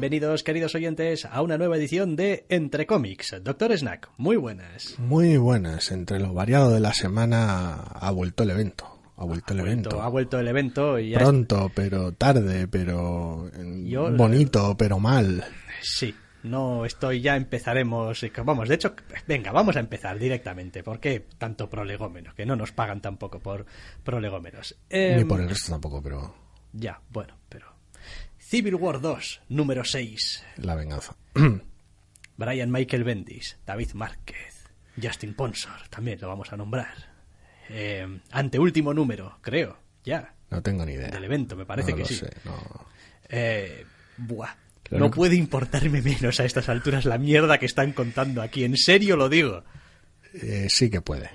Bienvenidos, queridos oyentes, a una nueva edición de Entre Cómics. Doctor Snack, muy buenas. Muy buenas. Entre lo variado de la semana ha vuelto el evento. Ha vuelto el evento. Ha vuelto el evento y ya Pronto, pero tarde, pero Yo- bonito, pero mal. Sí, no estoy, ya empezaremos. Vamos, de hecho, venga, vamos a empezar directamente. ¿Por qué tanto prolegómeno? Que no nos pagan tampoco por prolegómenos. Ni Em, por el resto tampoco, pero Ya, bueno, pero. Civil War 2, número 6. la venganza. Brian Michael Bendis, David Márquez, Justin Ponsor, también lo vamos a nombrar. Eh, anteúltimo número, creo, ya, No tengo ni idea. del evento, me parece No que lo sí. sé, no. Eh, buah. No que- puede importarme menos a estas alturas la mierda que están contando aquí. En serio lo digo. Eh, sí que puede.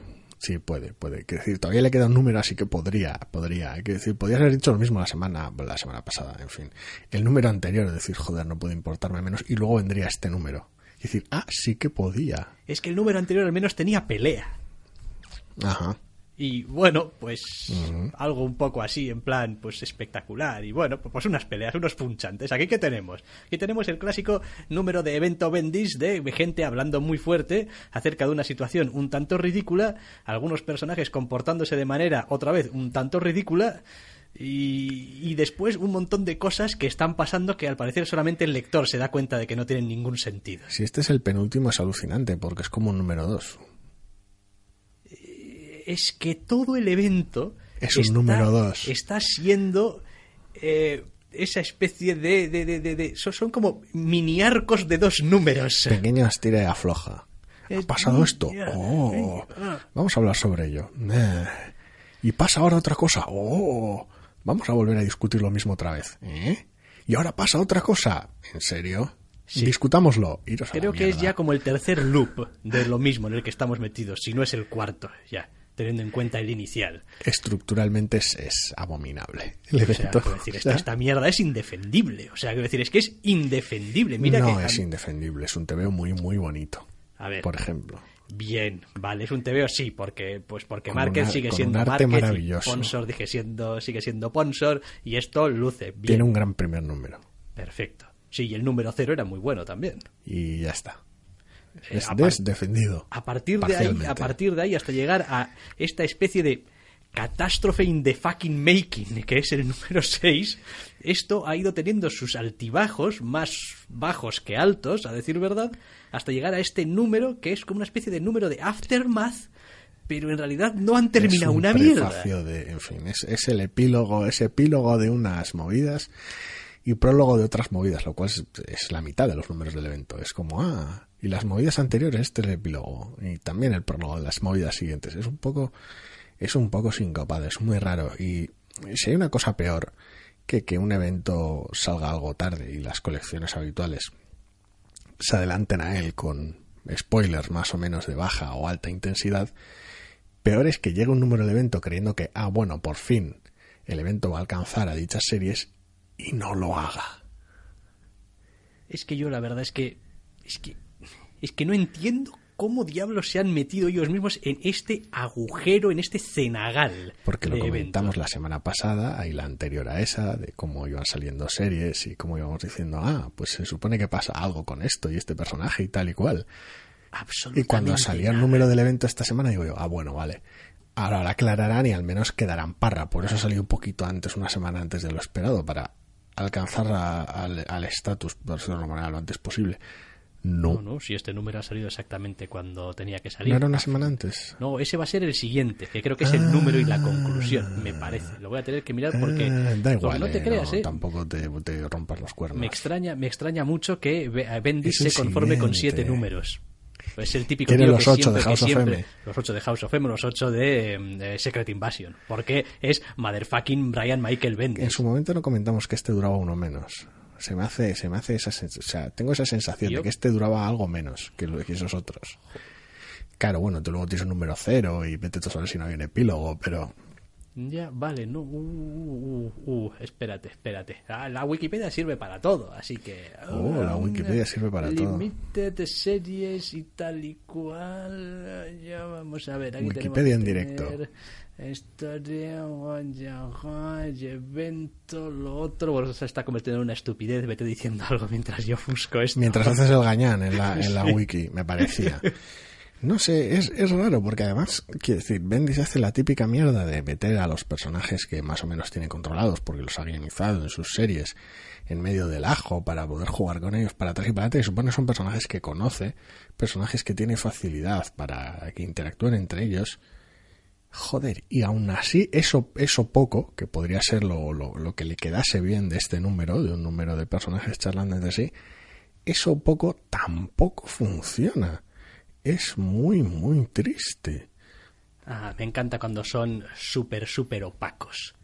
Sí, puede, puede. Quiero decir, todavía le queda un número, así que podría, podría. Hay que decir, podrías haber dicho lo mismo la semana, la semana pasada, en fin. El número anterior, decir, joder, no puede importarme menos, y luego vendría este número. Y decir, ah, sí que podía. Es que el número anterior al menos tenía pelea. Ajá. Y bueno, pues algo un poco así, en plan, pues espectacular. Y bueno, pues unas peleas, unos punchantes. ¿Aquí qué tenemos? Aquí tenemos el clásico número de evento Bendis de gente hablando muy fuerte acerca de una situación un tanto ridícula, algunos personajes comportándose de manera, otra vez, un tanto ridícula. Y, y después un montón de cosas que están pasando que al parecer solamente el lector se da cuenta de que no tienen ningún sentido. Si este es el penúltimo es alucinante, porque es como un número dos. Es que todo el evento Es un número dos. está siendo eh, esa especie de, de, de, de- de- son, como mini arcos de dos números Pequeño estira y afloja. ¿Ha Eh, pasado esto? Oh, eh, vamos a hablar sobre ello. Y pasa ahora otra cosa. Oh, vamos a volver a discutir lo mismo otra vez. ¿Eh? Y ahora pasa otra cosa. ¿En serio? Discutámoslo. Iros a la creo que es ya como el tercer loop de lo mismo en el que estamos metidos si no es el cuarto ya teniendo en cuenta el inicial Estructuralmente es, es abominable. El o sea, evento. decir, esta, esta mierda es indefendible o sea quiero decir es que es indefendible mira no que es indefendible. Es un TVO muy, muy bonito. A ver. Por ejemplo. Bien, vale, es un TVO, sí, porque pues porque una- sigue con siendo un arte Márquez y maravilloso. Ponsor sigue siendo, sigue siendo Ponsor y esto luce bien. Tiene un gran primer número. Perfecto. Sí, y el número cero era muy bueno también. Y ya está. Eh, Es a desdefendido. A partir de ahí, a partir de ahí hasta llegar a esta especie de catástrofe in the fucking making, que es el número 6, esto ha ido teniendo sus altibajos, más bajos que altos, a decir verdad, hasta llegar a este número que es como una especie de número de aftermath, pero en realidad no han terminado es un una mierda. de, en fin, es, es el epílogo, es epílogo de unas movidas y prólogo de otras movidas, lo cual es, es la mitad de los números del evento. Es como, ah, y las movidas anteriores, este es el epílogo, y también el prólogo de las movidas siguientes. Es un poco, es un poco sincopado, es muy raro. Y si hay una cosa peor que que un evento salga algo tarde y las colecciones habituales se adelanten a él con spoilers más o menos de baja o alta intensidad, Peor es que llegue un número de evento creyendo que, ah, bueno, por fin el evento va a alcanzar a dichas series y no lo haga. Es que yo la verdad es que es que es que no entiendo cómo diablos se han metido ellos mismos en este agujero, en este cenagal. Porque lo comentamos la semana pasada y la anterior a esa, de cómo iban saliendo series y cómo íbamos diciendo, ah, pues se supone que pasa algo con esto y este personaje y tal y cual. Y Absolutamente cuando salía el número del evento esta semana, digo yo, ah, bueno, vale. Ahora aclararán y al menos quedarán parra. Por eso salió un poquito antes, una semana antes de lo esperado, para alcanzar a- al al estatus, por alguna manera, lo antes posible. No. No, no, si este número ha salido exactamente cuando tenía que salir. ¿No era una semana antes? No, ese va a ser el siguiente, que creo que es el número y la conclusión, me parece. Lo voy a tener que mirar porque Eh, da igual, no te eh, creas, no, ¿eh? tampoco te, te rompas los cuernos. Me extraña, me extraña mucho que a Bendis se conforme con siete números. Es el típico Tiene tío los que ocho siempre, de House of siempre- M. los ocho de House of M, los ocho de, de Secret Invasion, porque es motherfucking Brian Michael Bendis. En su momento no comentamos que este duraba uno menos. Se me hace, se me hace esa o sea, tengo esa sensación de que este duraba algo menos que, lo- que esos otros. Claro, bueno, tú luego tienes un número cero y vete tú a saber si no hay un epílogo, pero Ya, vale, no. Uh, uh, uh, uh, espérate, espérate. Ah, la Wikipedia sirve para todo, así que. Oh, la ah, Wikipedia sirve para todo. Limited series y tal y cual. Ya vamos a ver. Aquí Wikipedia en que directo. Tener Historia, evento, lo otro. Bueno, se está convirtiendo en una estupidez. Vete diciendo algo mientras yo busco esto. mientras haces el gañán en la, en la wiki, me parecía. No sé, es, es raro porque además, quiero decir, Bendis hace la típica mierda de meter a los personajes que más o menos tiene controlados porque los ha guionizado en sus series en medio del ajo para poder jugar con ellos para atrás y para adelante. Y supone que son personajes que conoce, personajes que tiene facilidad para que interactúen entre ellos. Joder, y aún así, eso, eso poco, que podría ser lo, lo, lo que le quedase bien de este número, de un número de personajes charlando entre sí, eso poco tampoco funciona. Es muy, muy triste. Ah, me encanta cuando son súper, súper opacos.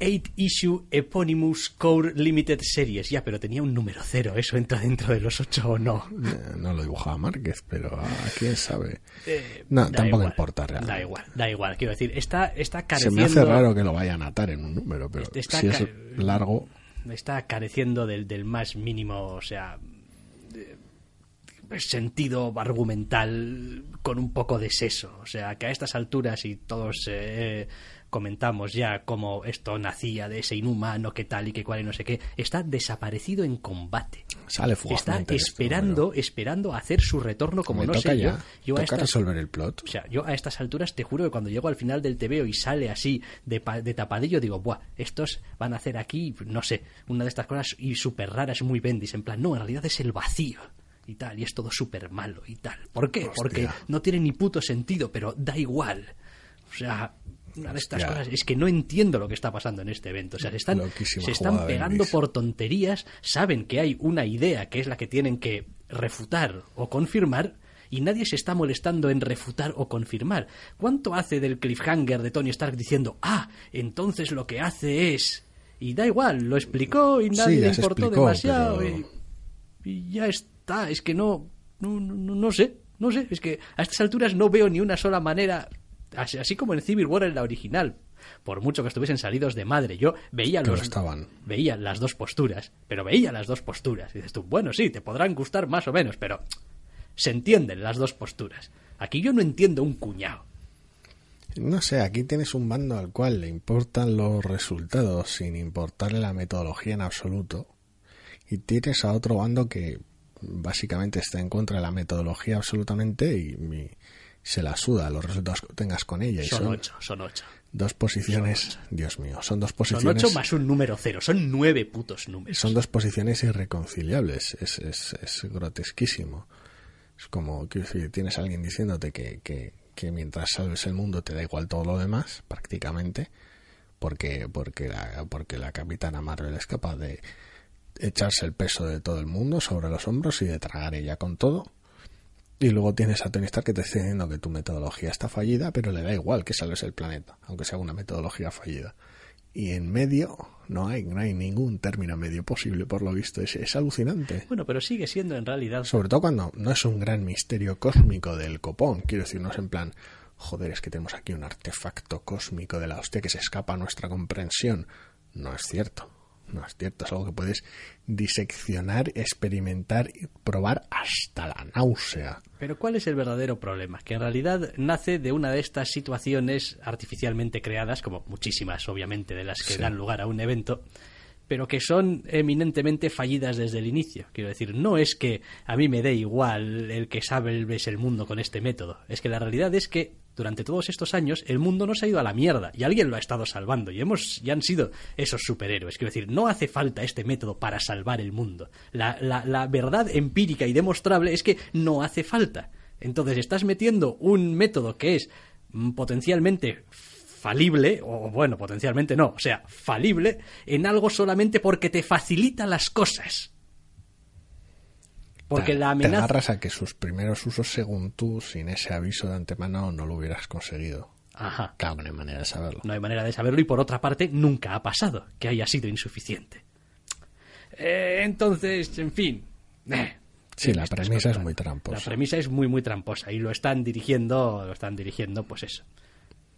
8 Issue Eponymous Core Limited Series. Ya, pero tenía un número cero. ¿Eso entra dentro de los 8 o no? Eh, No lo dibujaba Márquez, pero a quién sabe. Eh, No, tampoco igual, importa realmente. Da igual, da igual. Quiero decir, está, está Se careciendo... me hace raro que lo vayan a atar en un número, pero Está si es largo, Está careciendo del, del más mínimo, o sea... de- sentido argumental con un poco de seso. O sea, que a estas alturas y todos eh, comentamos ya cómo esto nacía de ese inhumano, que tal y que cual y no sé qué, está desaparecido en combate. sale Está este esperando, esperando a hacer su retorno como Me no toca sé ya. yo. Yo a toca estas, resolver el plot. o sea, yo a estas alturas te juro que cuando llego al final del TVO y sale así de, de tapadillo, digo, buah, estos van a hacer aquí, no sé, una de estas cosas y súper raras, muy bendis. En plan, no, en realidad es el vacío y tal, y es todo súper malo y tal. ¿Por qué? Hostia. Porque no tiene ni puto sentido, pero da igual. O sea, una de estas cosas es que no entiendo lo que está pasando en este evento. O sea, se están, Loquísima se están pegando por tonterías, saben que hay una idea que es la que tienen que refutar o confirmar y nadie se está molestando en refutar o confirmar. ¿Cuánto hace del cliffhanger de Tony Stark diciendo, ah, entonces lo que hace es... Y da igual, lo explicó y nadie Sí, le importó explicó, demasiado pero- y, y ya está. Es que no, no, no, no sé, no sé. Es que a estas alturas no veo ni una sola manera, así, como en Civil War en la original, por mucho que estuviesen salidos de madre. Yo veía los, estaban. veía las dos posturas, pero veía las dos posturas. Y dices tú, bueno, sí, te podrán gustar más o menos, pero se entienden las dos posturas. Aquí yo no entiendo un cuñado. No sé, aquí tienes un bando al cual le importan los resultados sin importarle la metodología en absoluto. Y tienes a otro bando que básicamente está en contra de la metodología absolutamente y, y se la suda los resultados que tengas con ella. Y Son son ocho, son ocho. dos posiciones, Dios mío, son dos Son posiciones. ocho más un número cero, son nueve putos números. Son dos posiciones irreconciliables. Es, es, es grotesquísimo. Es como decir, tienes a alguien diciéndote que, que, que mientras salves el mundo te da igual todo lo demás, prácticamente, porque, porque, la, porque la capitana Marvel es capaz de echarse el peso de todo el mundo sobre los hombros y de tragar ella con todo. Y luego tienes a Tony Stark que te está diciendo que tu metodología está fallida, pero le da igual que salves el planeta, aunque sea una metodología fallida. Y en medio no hay, no hay ningún término medio posible, por lo visto. Es, es alucinante. Bueno, pero sigue siendo en realidad Sobre todo cuando no es un gran misterio cósmico del copón. Quiero decir, no es en plan, joder, es que tenemos aquí un artefacto cósmico de la hostia que se escapa a nuestra comprensión. No es cierto. No es cierto. Es algo que puedes diseccionar, experimentar y probar hasta la náusea. Pero ¿cuál es el verdadero problema? Que en realidad nace de una de estas situaciones artificialmente creadas, como muchísimas obviamente de las que Sí. dan lugar a un evento, pero que son eminentemente fallidas desde el inicio. Quiero decir, no es que a mí me dé igual el que sabe ves el mundo con este método. Es que la realidad es que durante todos estos años el mundo no se ha ido a la mierda y alguien lo ha estado salvando y hemos ya han sido esos superhéroes. Quiero decir, no hace falta este método para salvar el mundo. La, la- verdad empírica y demostrable es que no hace falta. Entonces estás metiendo un método que es mm, potencialmente falible, o bueno, potencialmente no, o sea, falible, en algo solamente porque te facilita las cosas. Porque la amenaza... Te agarras a que sus primeros usos, según tú, sin ese aviso de antemano, no lo hubieras conseguido. Ajá. Claro, no hay manera de saberlo. No hay manera de saberlo y por otra parte nunca ha pasado que haya sido insuficiente. Eh, entonces, en fin. Eh. Sí, la premisa es muy tramposa. La premisa es muy muy tramposa y lo están dirigiendo, lo están dirigiendo pues eso.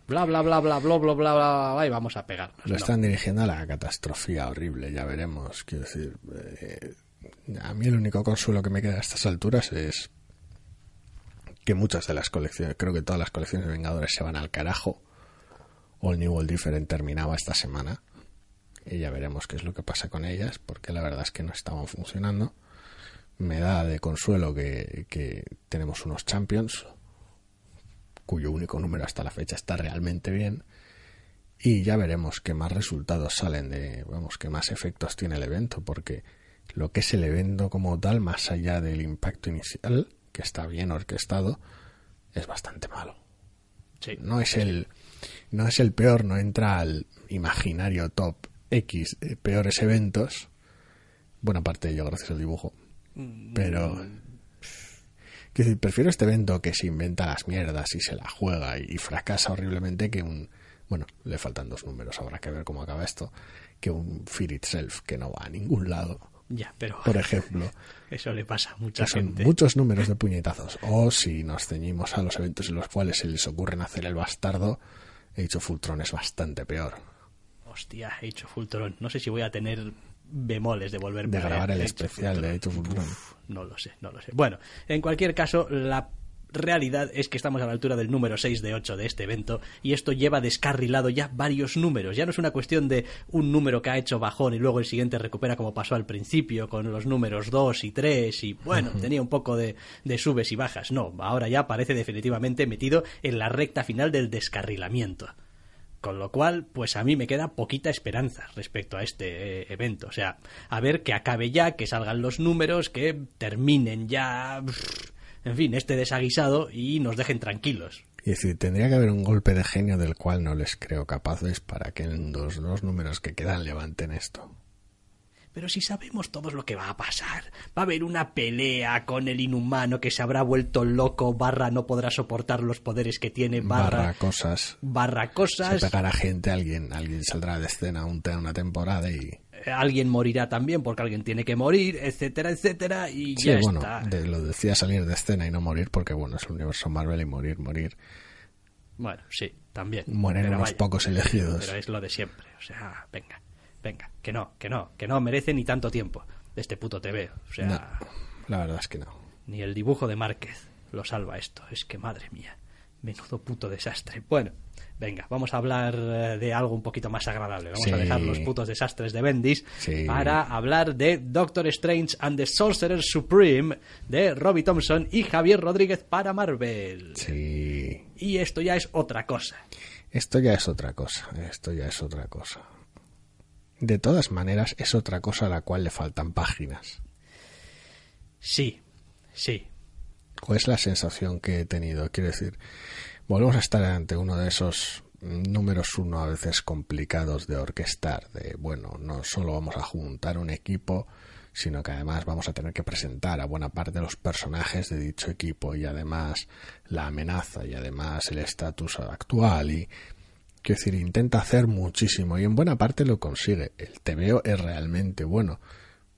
Bla bla bla bla bla bla bla bla y vamos a pegarnos. Lo están dirigiendo a la catástrofe horrible, ya veremos, quiero decir, eh, a mí el único consuelo que me queda a estas alturas es que muchas de las colecciones, creo que todas las colecciones de Vengadores se van al carajo. All New All Different terminaba esta semana. Y ya veremos qué es lo que pasa con ellas, porque la verdad es que no estaban funcionando. Me da de consuelo que, que tenemos unos Champions, cuyo único número hasta la fecha está realmente bien y ya veremos qué más resultados salen de, vamos, qué más efectos tiene el evento, porque lo que es el evento como tal, más allá del impacto inicial, que está bien orquestado, es bastante malo. Sí. No es el, no es el peor, no entra al imaginario top X de peores eventos, buena parte de ello gracias al dibujo, pero Quiero decir, prefiero este evento que se inventa las mierdas y se la juega y, y fracasa horriblemente que un. Bueno, le faltan dos números, habrá que ver cómo acaba esto. Que un Fear Itself que no va a ningún lado. Ya, pero Por ejemplo, eso le pasa a mucha que son gente. muchos números de puñetazos. O si nos ceñimos a los eventos en los cuales se les ocurren hacer el bastardo, he dicho Fultron es bastante peor. Hostia, he hecho Fultron. No sé si voy a tener bemoles de volver De grabar el of especial de Age of Ultron. No lo sé, no lo sé. Bueno, en cualquier caso, la realidad es que estamos a la altura del número 6 de 8 de este evento y esto lleva descarrilado ya varios números. Ya no es una cuestión de un número que ha hecho bajón y luego el siguiente recupera como pasó al principio con los números 2 y 3 y bueno, tenía un poco de, de subes y bajas. No, ahora ya parece definitivamente metido en la recta final del descarrilamiento. Con lo cual, pues a mí me queda poquita esperanza respecto a este eh, evento. O sea, a ver que acabe ya, que salgan los números, que terminen ya, en fin, este desaguisado y nos dejen tranquilos. Y decir, tendría que haber un golpe de genio del cual no les creo capaces para que en los dos números que quedan levanten esto. Pero si sabemos todos lo que va a pasar, va a haber una pelea con el inhumano que se habrá vuelto loco, barra no podrá soportar los poderes que tiene, barra, Barra cosas. barra Se cosas, pegará gente, alguien, alguien saldrá de escena un- una temporada y. alguien morirá también porque alguien tiene que morir, etcétera, etcétera, y Sí, ya bueno, está. de- lo decía salir de escena y no morir porque, bueno, es el universo Marvel y morir, morir. Bueno, sí, también. Mueren unos vaya, pocos elegidos. Pero es lo de siempre. O sea, venga, venga, que no, que no, que no merece ni tanto tiempo de este puto TV. O sea, No, la verdad es que no. ni el dibujo de Márquez lo salva esto. Es que madre mía, menudo puto desastre. Bueno, venga, vamos a hablar eh, de algo un poquito más agradable. Vamos a dejar los putos desastres de Bendis Sí. para hablar de Doctor Strange and the Sorcerer Supreme de Robbie Thompson y Javier Rodríguez para Marvel. Sí. Y esto ya es otra cosa. Esto ya es otra cosa. Esto ya es otra cosa. De todas maneras, es otra cosa a la cual le faltan páginas. Sí, sí, o es la sensación que he tenido. Quiero decir, volvemos a estar ante uno de esos números uno a veces complicados de orquestar, de bueno, no solo vamos a juntar un equipo, sino que además vamos a tener que presentar a buena parte de los personajes de dicho equipo y además la amenaza y además el estatus actual y quiero decir, intenta hacer muchísimo y en buena parte lo consigue. El TVO es realmente bueno,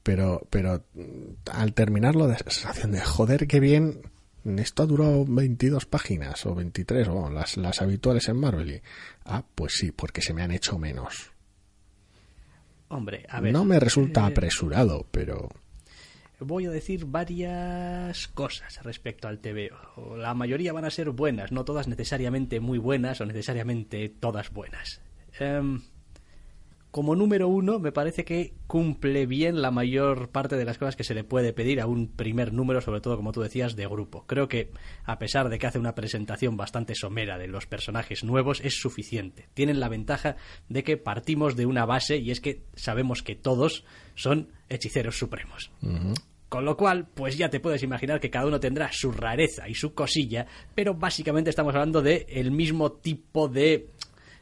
pero pero mm, al terminarlo de sensación de joder qué bien esto ha durado 22 páginas o 23 o las, las habituales en Marvel y, ah pues sí porque se me han hecho menos hombre, a ver. no me resulta eh, apresurado pero voy a decir varias cosas respecto al TVO. La mayoría van a ser buenas, no todas necesariamente muy buenas o necesariamente todas buenas. Em, como número uno, me parece que cumple bien la mayor parte de las cosas que se le puede pedir a un primer número, sobre todo, como tú decías, de grupo. Creo que, a pesar de que hace una presentación bastante somera de los personajes nuevos, es suficiente. Tienen la ventaja de que partimos de una base y es que sabemos que todos son hechiceros supremos. Con lo cual, pues ya te puedes imaginar que cada uno tendrá su rareza y su cosilla, pero básicamente estamos hablando de el mismo tipo de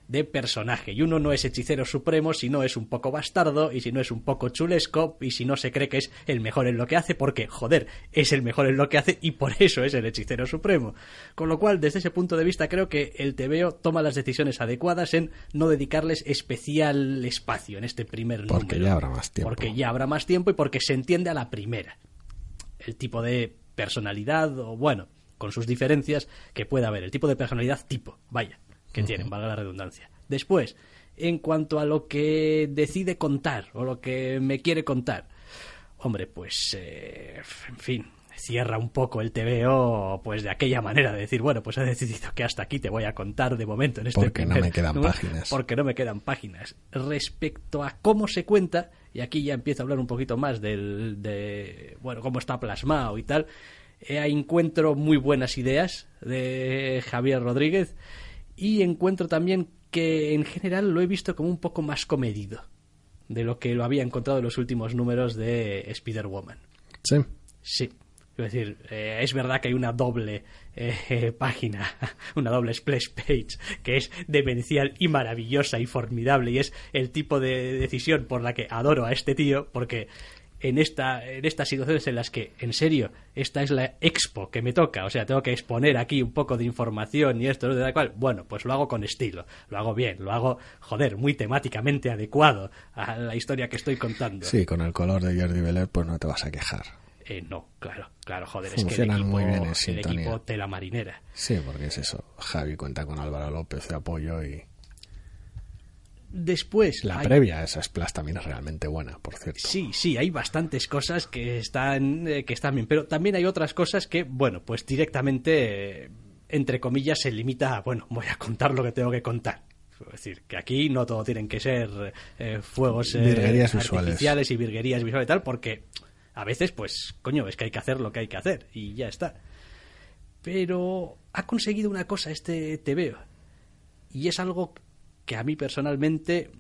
de personaje. Y uno no es hechicero supremo si no es un poco bastardo y si no es un poco chulesco y si no se cree que es el mejor en lo que hace porque, joder, es el mejor en lo que hace y por eso es el hechicero supremo. Con lo cual, desde ese punto de vista, creo que el TVO toma las decisiones adecuadas en no dedicarles especial espacio en este primer porque número. ya habrá más tiempo. Porque ya habrá más tiempo y porque se entiende a la primera. El tipo de personalidad o, bueno, con sus diferencias que pueda haber. El tipo de personalidad tipo, vaya que tienen, valga la redundancia. Después, en cuanto a lo que decide contar o lo que me quiere contar, hombre, pues, eh, en fin, cierra un poco el TVO pues de aquella manera de decir, bueno, pues he decidido que hasta aquí te voy a contar de momento en este Porque no me quedan páginas. Porque no me quedan páginas. Respecto a cómo se cuenta, y aquí ya empiezo a hablar un poquito más del, de, bueno, cómo está plasmado y tal, eh, encuentro muy buenas ideas de Javier Rodríguez y encuentro también que en general lo he visto como un poco más comedido de lo que lo había encontrado en los últimos números de Spider-Woman. Sí. Sí. Es decir, eh, es verdad que hay una doble eh, página, una doble splash page, que es demencial y maravillosa y formidable, y es el tipo de decisión por la que adoro a este tío, porque en, esta, en estas situaciones en las que, en serio, esta es la expo que me toca, o sea, tengo que exponer aquí un poco de información y esto, ¿no? de la cual, bueno, pues lo hago con estilo, lo hago bien, lo hago, joder, muy temáticamente adecuado a la historia que estoy contando. Sí, con el color de Jordi Beller pues no te vas a quejar. Eh, no, claro, claro, joder, es que el Funcionan equipo, muy bien en el sintonía. equipo tela marinera. Sí, porque es eso. Javi cuenta con Álvaro López de apoyo y Después, la hay- previa a esa splash también es realmente buena, por cierto. Sí, sí, hay bastantes cosas que están, eh, que están bien, pero también hay otras cosas que, bueno, pues directamente, eh, entre comillas, se limita a, bueno, voy a contar lo que tengo que contar. Es decir, que aquí no todo tienen que ser eh, fuegos Virguerías artificiales y virguerías visuales y tal, porque a veces, pues, coño, es que hay que hacer lo que hay que hacer y ya está. Pero ha conseguido una cosa este TVO y es algo que a mí personalmente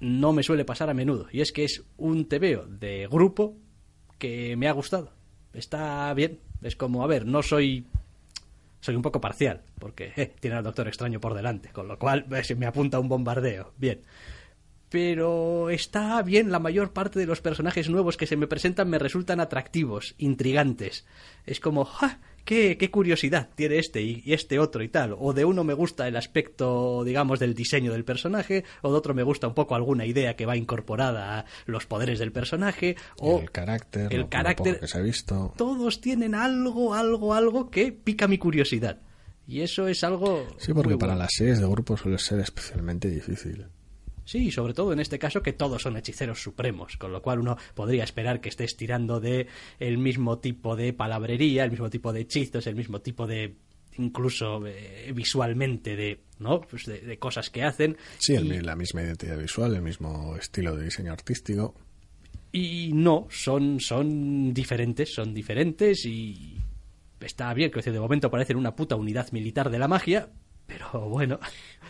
no me suele pasar a menudo. Y es que es un TVO de grupo que me ha gustado. Está bien. Es como, a ver, no soy. Soy un poco parcial, porque eh, tiene al Doctor Extraño por delante, con lo cual eh, me apunta un bombardeo. Bien. Pero está bien, la mayor parte de los personajes nuevos que se me presentan me resultan atractivos, intrigantes. Es como. Qué, qué curiosidad tiene este y, y este otro y tal. O de uno me gusta el aspecto, digamos, del diseño del personaje, o de otro me gusta un poco alguna idea que va incorporada a los poderes del personaje, o el carácter, el carácter- que se ha visto. todos tienen algo, algo, algo que pica mi curiosidad. Y eso es algo. Sí, porque muy para las series de grupo suele ser especialmente difícil. Sí, sobre todo en este caso que todos son hechiceros supremos, con lo cual uno podría esperar que estés tirando de el mismo tipo de palabrería, el mismo tipo de hechizos, el mismo tipo de incluso eh, visualmente de no pues de, de cosas que hacen Sí, y, la misma identidad visual, el mismo estilo de diseño artístico. y no son son diferentes son diferentes y está bien que de momento parecen una puta unidad militar de la magia pero bueno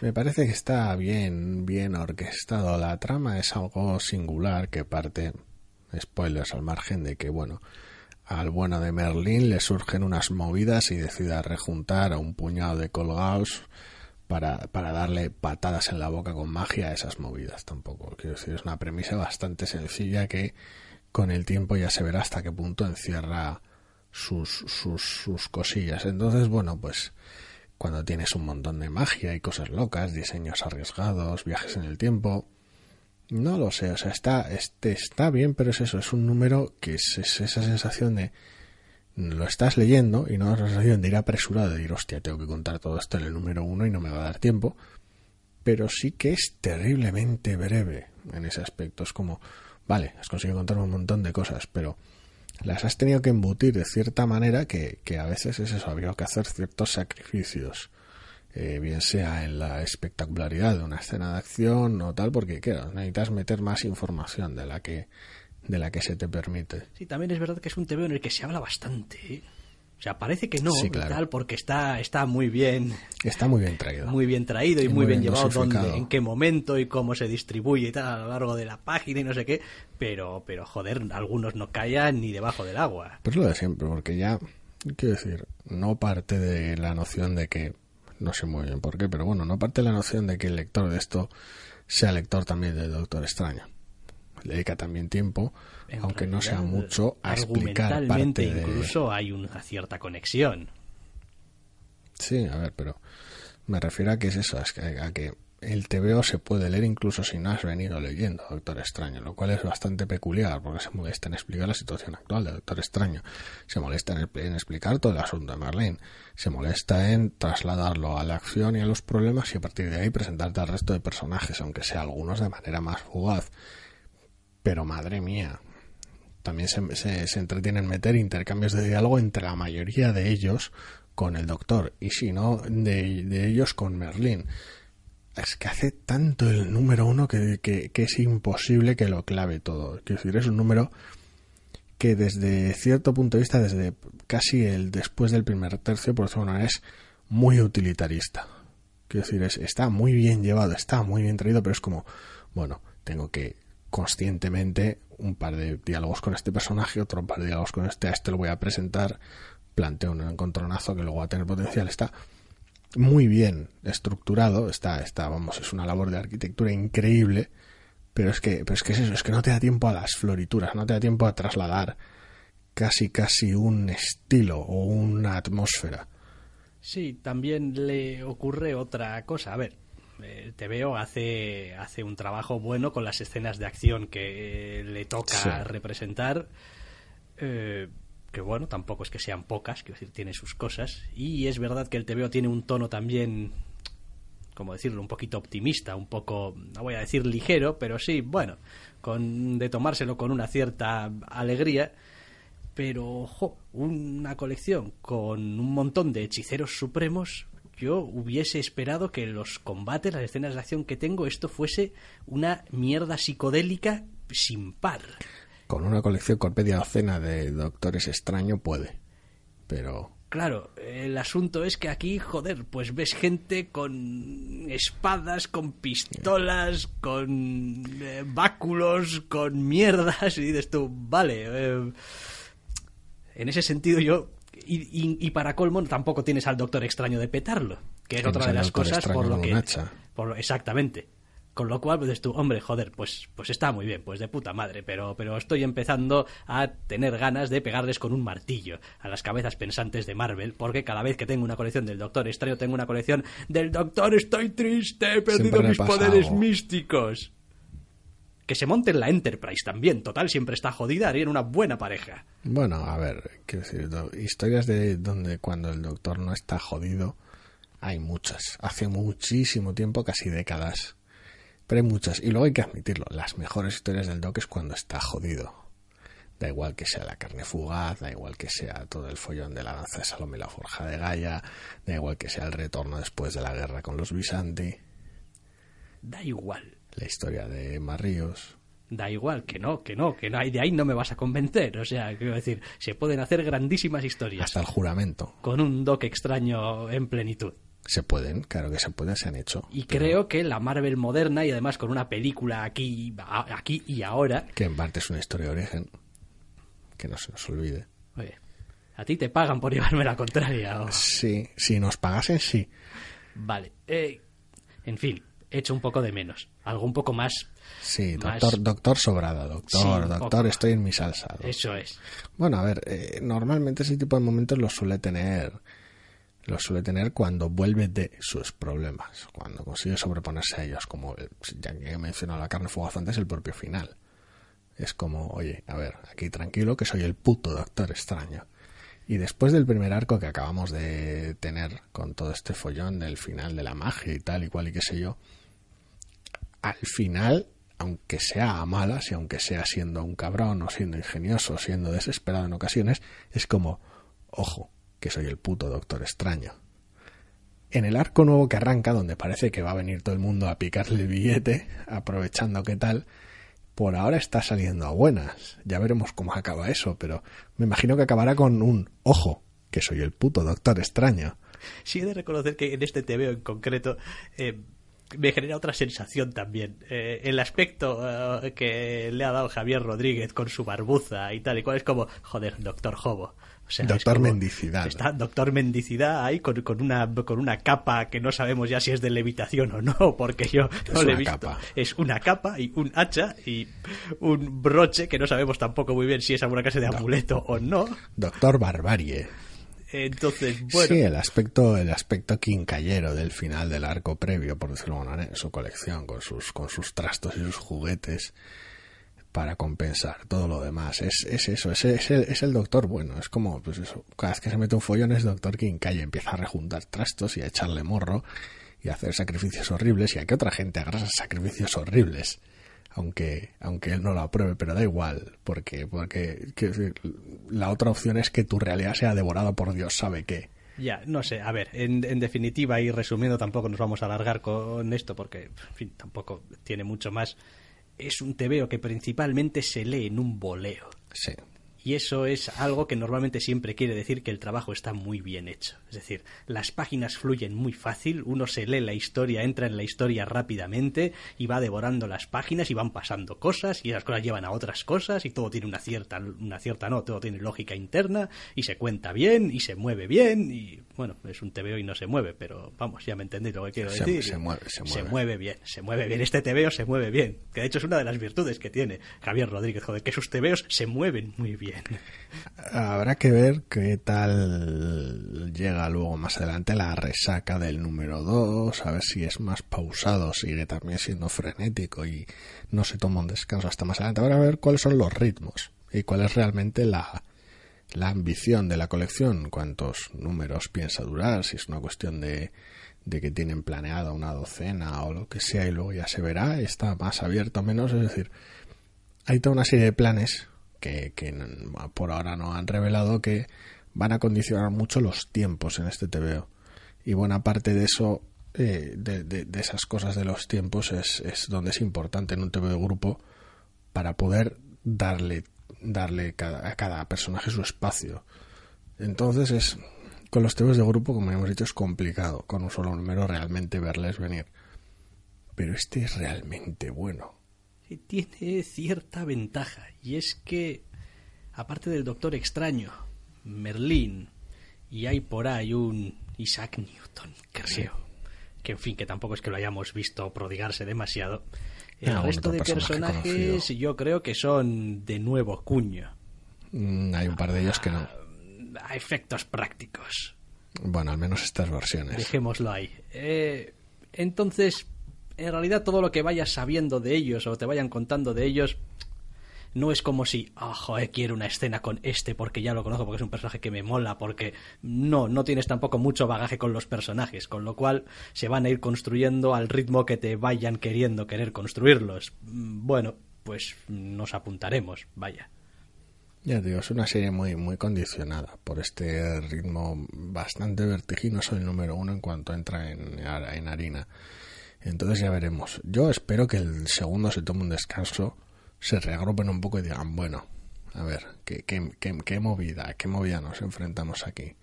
Me parece que está bien, bien orquestado. La trama es algo singular que parte, spoilers al margen de que, bueno, al bueno de Merlín le surgen unas movidas y decida rejuntar a un puñado de colgados para, para darle patadas en la boca con magia a esas movidas tampoco. Quiero decir, es una premisa bastante sencilla que con el tiempo ya se verá hasta qué punto encierra sus, sus, sus cosillas. Entonces, bueno, pues cuando tienes un montón de magia y cosas locas, diseños arriesgados, viajes en el tiempo. No lo sé, o sea, está, este, está bien, pero es eso, es un número que es, es esa sensación de lo estás leyendo y no la sensación de ir apresurado, de decir, hostia, tengo que contar todo esto en el número uno y no me va a dar tiempo. Pero sí que es terriblemente breve en ese aspecto. Es como, vale, has conseguido contar un montón de cosas, pero las has tenido que embutir de cierta manera que, que a veces es eso, había que hacer ciertos sacrificios, eh, bien sea en la espectacularidad de una escena de acción o tal, porque claro, necesitas meter más información de la que de la que se te permite. Sí, también es verdad que es un TVO en el que se habla bastante. ¿eh? O sea, parece que no, Sí, y claro. tal, porque está, está muy bien, Está muy bien traído. muy bien traído y, Y muy, bien, bien llevado dónde, en qué momento y cómo se distribuye y tal a lo largo de la página y no sé qué. Pero, pero joder, algunos no callan ni debajo del agua. Pero es lo de siempre, porque ya, quiero decir, no parte de la noción de que No sé muy bien por qué, pero bueno, no parte la noción de que el lector de esto sea lector también del Doctor Extraño. Le dedica también tiempo, aunque no sea mucho, a explicar parte de... incluso hay una cierta conexión. Sí, a ver, pero me refiero a que es eso, a que el TVO se puede leer incluso si no has venido leyendo Doctor Extraño, lo cual es bastante peculiar porque se molesta en explicar la situación actual de Doctor Extraño, se molesta en, explicar todo el asunto de Marlene, se molesta en trasladarlo a la acción y a los problemas y a partir de ahí presentarte al resto de personajes, aunque sea algunos de manera más fugaz. Pero madre mía, también se, se entretiene en meter intercambios de diálogo entre la mayoría de ellos con el Doctor y si no de, ellos con Merlín es que hace tanto el número uno que, es imposible que lo clave todo. Quiero decir, es un número que desde cierto punto de vista, desde casi el después del primer tercio, por decirlo es muy utilitarista. Quiero decir, es, está muy bien llevado, está muy bien traído, pero es como, bueno, tengo que conscientemente un par de diálogos con este personaje, otro par de diálogos con este, a este lo voy a presentar, planteo un encontronazo que luego va a tener potencial, está muy bien estructurado, está, está, vamos, es una labor de arquitectura increíble, pero es que, pero es que es eso, es que no te da tiempo a las florituras, no te da tiempo a trasladar casi casi un estilo o una atmósfera. Sí, también le ocurre otra cosa. A ver, eh, te veo hace, hace un trabajo bueno con las escenas de acción que le toca representar. Eh, que bueno, tampoco es que sean pocas, quiero decir, tiene sus cosas. Y es verdad que el TVO tiene un tono también, como decirlo, un poquito optimista, un poco, no voy a decir ligero, pero sí, bueno, con, de tomárselo con una cierta alegría. Pero, ojo, una colección con un montón de hechiceros supremos, yo hubiese esperado que los combates, las escenas de acción que tengo, esto fuese una mierda psicodélica sin par con una colección con media docena de doctores extraño puede. Pero. Claro, el asunto es que aquí, joder, pues ves gente con espadas, con pistolas, con eh, báculos, con mierdas, y dices tú, vale. Eh, en ese sentido, yo. Y, para colmo, tampoco tienes al doctor extraño de petarlo, que es otra de las cosas por lo que. Por, exactamente con lo cual, pues tú, hombre, joder, pues, pues está muy bien, pues de puta madre, pero, pero estoy empezando a tener ganas de pegarles con un martillo a las cabezas pensantes de Marvel, porque cada vez que tengo una colección del Doctor Extraño, tengo una colección del Doctor Estoy triste, he perdido mis poderes místicos. Que se monte en la Enterprise también, total, siempre está jodida en una buena pareja. Bueno, a ver, quiero decir, historias de donde cuando el Doctor no está jodido, hay muchas. Hace muchísimo tiempo, casi décadas pero hay muchas. Y luego hay que admitirlo, las mejores historias del Doc es cuando está jodido. Da igual que sea la carne fugaz, da igual que sea todo el follón de la danza de Salomé la forja de Gaia, da igual que sea el retorno después de la guerra con los Visanti. Da igual. La historia de Marríos. Da igual, que no, que no, que no, de ahí no me vas a convencer. O sea, quiero decir, se pueden hacer grandísimas historias. Hasta el juramento. Con un Doc extraño en plenitud. Se pueden, claro que se pueden, se han hecho. Y creo que la Marvel moderna, y además con una película aquí, aquí y ahora. Que en parte es una historia de origen. Que no se nos olvide. Oye, a ti te pagan por llevarme la contraria. Sí, si nos pagasen, sí. Vale. Eh, en fin, he hecho un poco de menos. Algo un poco más. Sí, doctor, doctor sobrado, doctor, doctor, estoy en mi salsa. Eso es. Bueno, a ver, eh, normalmente ese tipo de momentos los suele tener lo suele tener cuando vuelve de sus problemas, cuando consigue sobreponerse a ellos, como ya que he mencionado la carne fugaz antes, el propio final. Es como, oye, a ver, aquí tranquilo que soy el puto doctor extraño. Y después del primer arco que acabamos de tener con todo este follón del final de la magia y tal y cual y qué sé yo, al final, aunque sea a malas y aunque sea siendo un cabrón o siendo ingenioso o siendo desesperado en ocasiones, es como, ojo, que soy el puto Doctor Extraño. En el arco nuevo que arranca, donde parece que va a venir todo el mundo a picarle el billete, aprovechando que tal, por ahora está saliendo a buenas. Ya veremos cómo acaba eso, pero me imagino que acabará con un ojo, que soy el puto Doctor Extraño. Sí, he de reconocer que en este TVO en concreto, eh, me genera otra sensación también. Eh, el aspecto eh, que le ha dado Javier Rodríguez con su barbuza y tal y cual es como, joder, doctor Jobo. doctor Mendicidad. Está Doctor Mendicidad ahí con, una, con una capa que no sabemos ya si es de levitación o no, porque yo no le he visto. Capa. Es una capa y un hacha y un broche que no sabemos tampoco muy bien si es alguna clase de amuleto o no. Doctor Barbarie. Entonces, bueno. Sí, el aspecto, el aspecto quincallero del final del arco previo, por decirlo de alguna manera, su colección, con sus, con sus trastos y sus juguetes, para compensar todo lo demás. Es, es eso, es, es, el, es el doctor bueno. Es como, pues eso, cada vez que se mete un follón es doctor quincalla, empieza a rejuntar trastos y a echarle morro y a hacer sacrificios horribles y a que otra gente haga sacrificios horribles aunque, aunque él no lo apruebe, pero da igual, porque, porque la otra opción es que tu realidad sea devorada por Dios sabe qué. Ya, no sé, a ver, en, en, definitiva y resumiendo, tampoco nos vamos a alargar con esto porque, en fin, tampoco tiene mucho más. Es un tebeo que principalmente se lee en un boleo. Sí y eso es algo que normalmente siempre quiere decir que el trabajo está muy bien hecho. Es decir, las páginas fluyen muy fácil, uno se lee la historia, entra en la historia rápidamente y va devorando las páginas y van pasando cosas y las cosas llevan a otras cosas y todo tiene una cierta, una cierta no, todo tiene lógica interna y se cuenta bien y se mueve bien y bueno, es un TVO y no se mueve, pero vamos, ya me entendéis lo que quiero decir. Se, mueve, se mueve. Se mueve bien, se mueve bien. Este TVO se mueve bien, que de hecho es una de las virtudes que tiene Javier Rodríguez, joder, que sus TVOs se mueven muy bien. Habrá que ver qué tal llega luego más adelante la resaca del número 2, a ver si es más pausado, sigue también siendo frenético y no se toma un descanso hasta más adelante. Habrá que ver cuáles son los ritmos y cuál es realmente la, la ambición de la colección, cuántos números piensa durar, si es una cuestión de, de que tienen planeada una docena o lo que sea y luego ya se verá, está más abierto o menos, es decir, hay toda una serie de planes que, por ahora no han revelado que van a condicionar mucho los tiempos en este TVO. Y buena parte de eso, eh, de, esas cosas de los tiempos, es, es donde es importante en un TVO de grupo para poder darle, darle a cada personaje su espacio. Entonces es con los TVOs de grupo, como hemos dicho, es complicado con un solo número realmente verles venir. Pero este es realmente bueno tiene cierta ventaja y es que aparte del Doctor Extraño, Merlín y hay por ahí un Isaac Newton, creo. Que en fin, que tampoco es que lo hayamos visto prodigarse demasiado. El resto de personajes yo creo que son de nuevo cuño. Mm, hay un par de ellos que no. A, a efectos prácticos. Bueno, al menos estas versiones. Dejémoslo ahí. Eh, entonces, en realidad todo lo que vayas sabiendo de ellos o te vayan contando de ellos no es como si, ah, joder, quiero una escena con este porque ya lo conozco, porque es un personaje que me mola, porque no, no tienes tampoco mucho bagaje con los personajes, con lo cual se van a ir construyendo al ritmo que te vayan queriendo querer construirlos. Mm, bueno, pues nos apuntaremos, vaya. Ya digo, es una serie muy, muy condicionada por este ritmo bastante vertiginoso el número uno en cuanto entra en, en harina. Entonces ya veremos. Yo espero que el segundo se tome un descanso, se reagrupen un poco y digan, bueno, a ver, ¿qué, qué, qué, movida, qué movida nos enfrentamos aquí?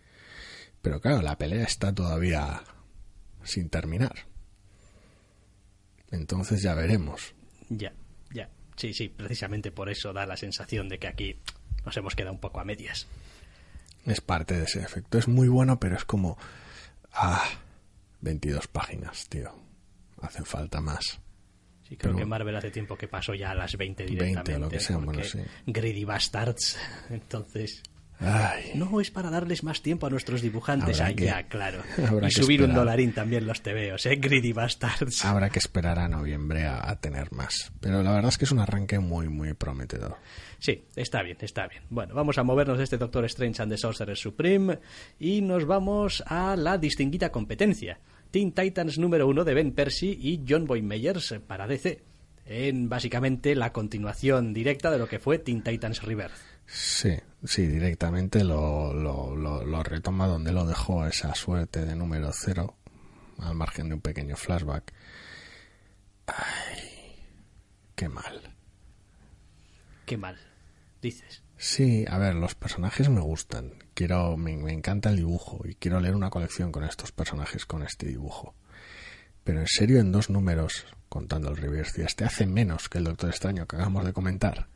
Pero claro, la pelea está todavía sin terminar. Entonces ya veremos. Ya, ya. Sí, sí, precisamente por eso da la sensación de que aquí nos hemos quedado un poco a medias. Es parte de ese efecto. Es muy bueno, pero es como... Ah, 22 páginas, tío hacen falta más. Sí, creo que Marvel hace tiempo que pasó ya a las 20 directamente. 20 lo que sea, bueno, sí. Greedy Bastards. Entonces. No es para darles más tiempo a nuestros dibujantes. Ah, ya, claro. y subir un dolarín también los tebeos, ¿eh? Greedy Bastards. Habrá que esperar a noviembre a, tener más. Pero la verdad es que es un arranque muy, muy prometedor. Sí, está bien, está bien. Bueno, vamos a movernos de este Doctor Strange and the Sorcerer Supreme y nos vamos a la distinguida competencia. Teen Titans número uno de Ben Percy y John Boy Meyers para DC, en básicamente la continuación directa de lo que fue Teen Titans Rebirth. Sí, sí, directamente lo, lo, lo, retoma donde lo dejó esa suerte de número cero, al margen de un pequeño flashback. Ay, qué mal. Qué mal, dices. Sí, a ver, los personajes me gustan. Quiero, me, encanta el dibujo y quiero leer una colección con estos personajes, con este dibujo. Pero en serio, en dos números, contando el reverse, este hace menos que el Doctor Extraño que acabamos de comentar.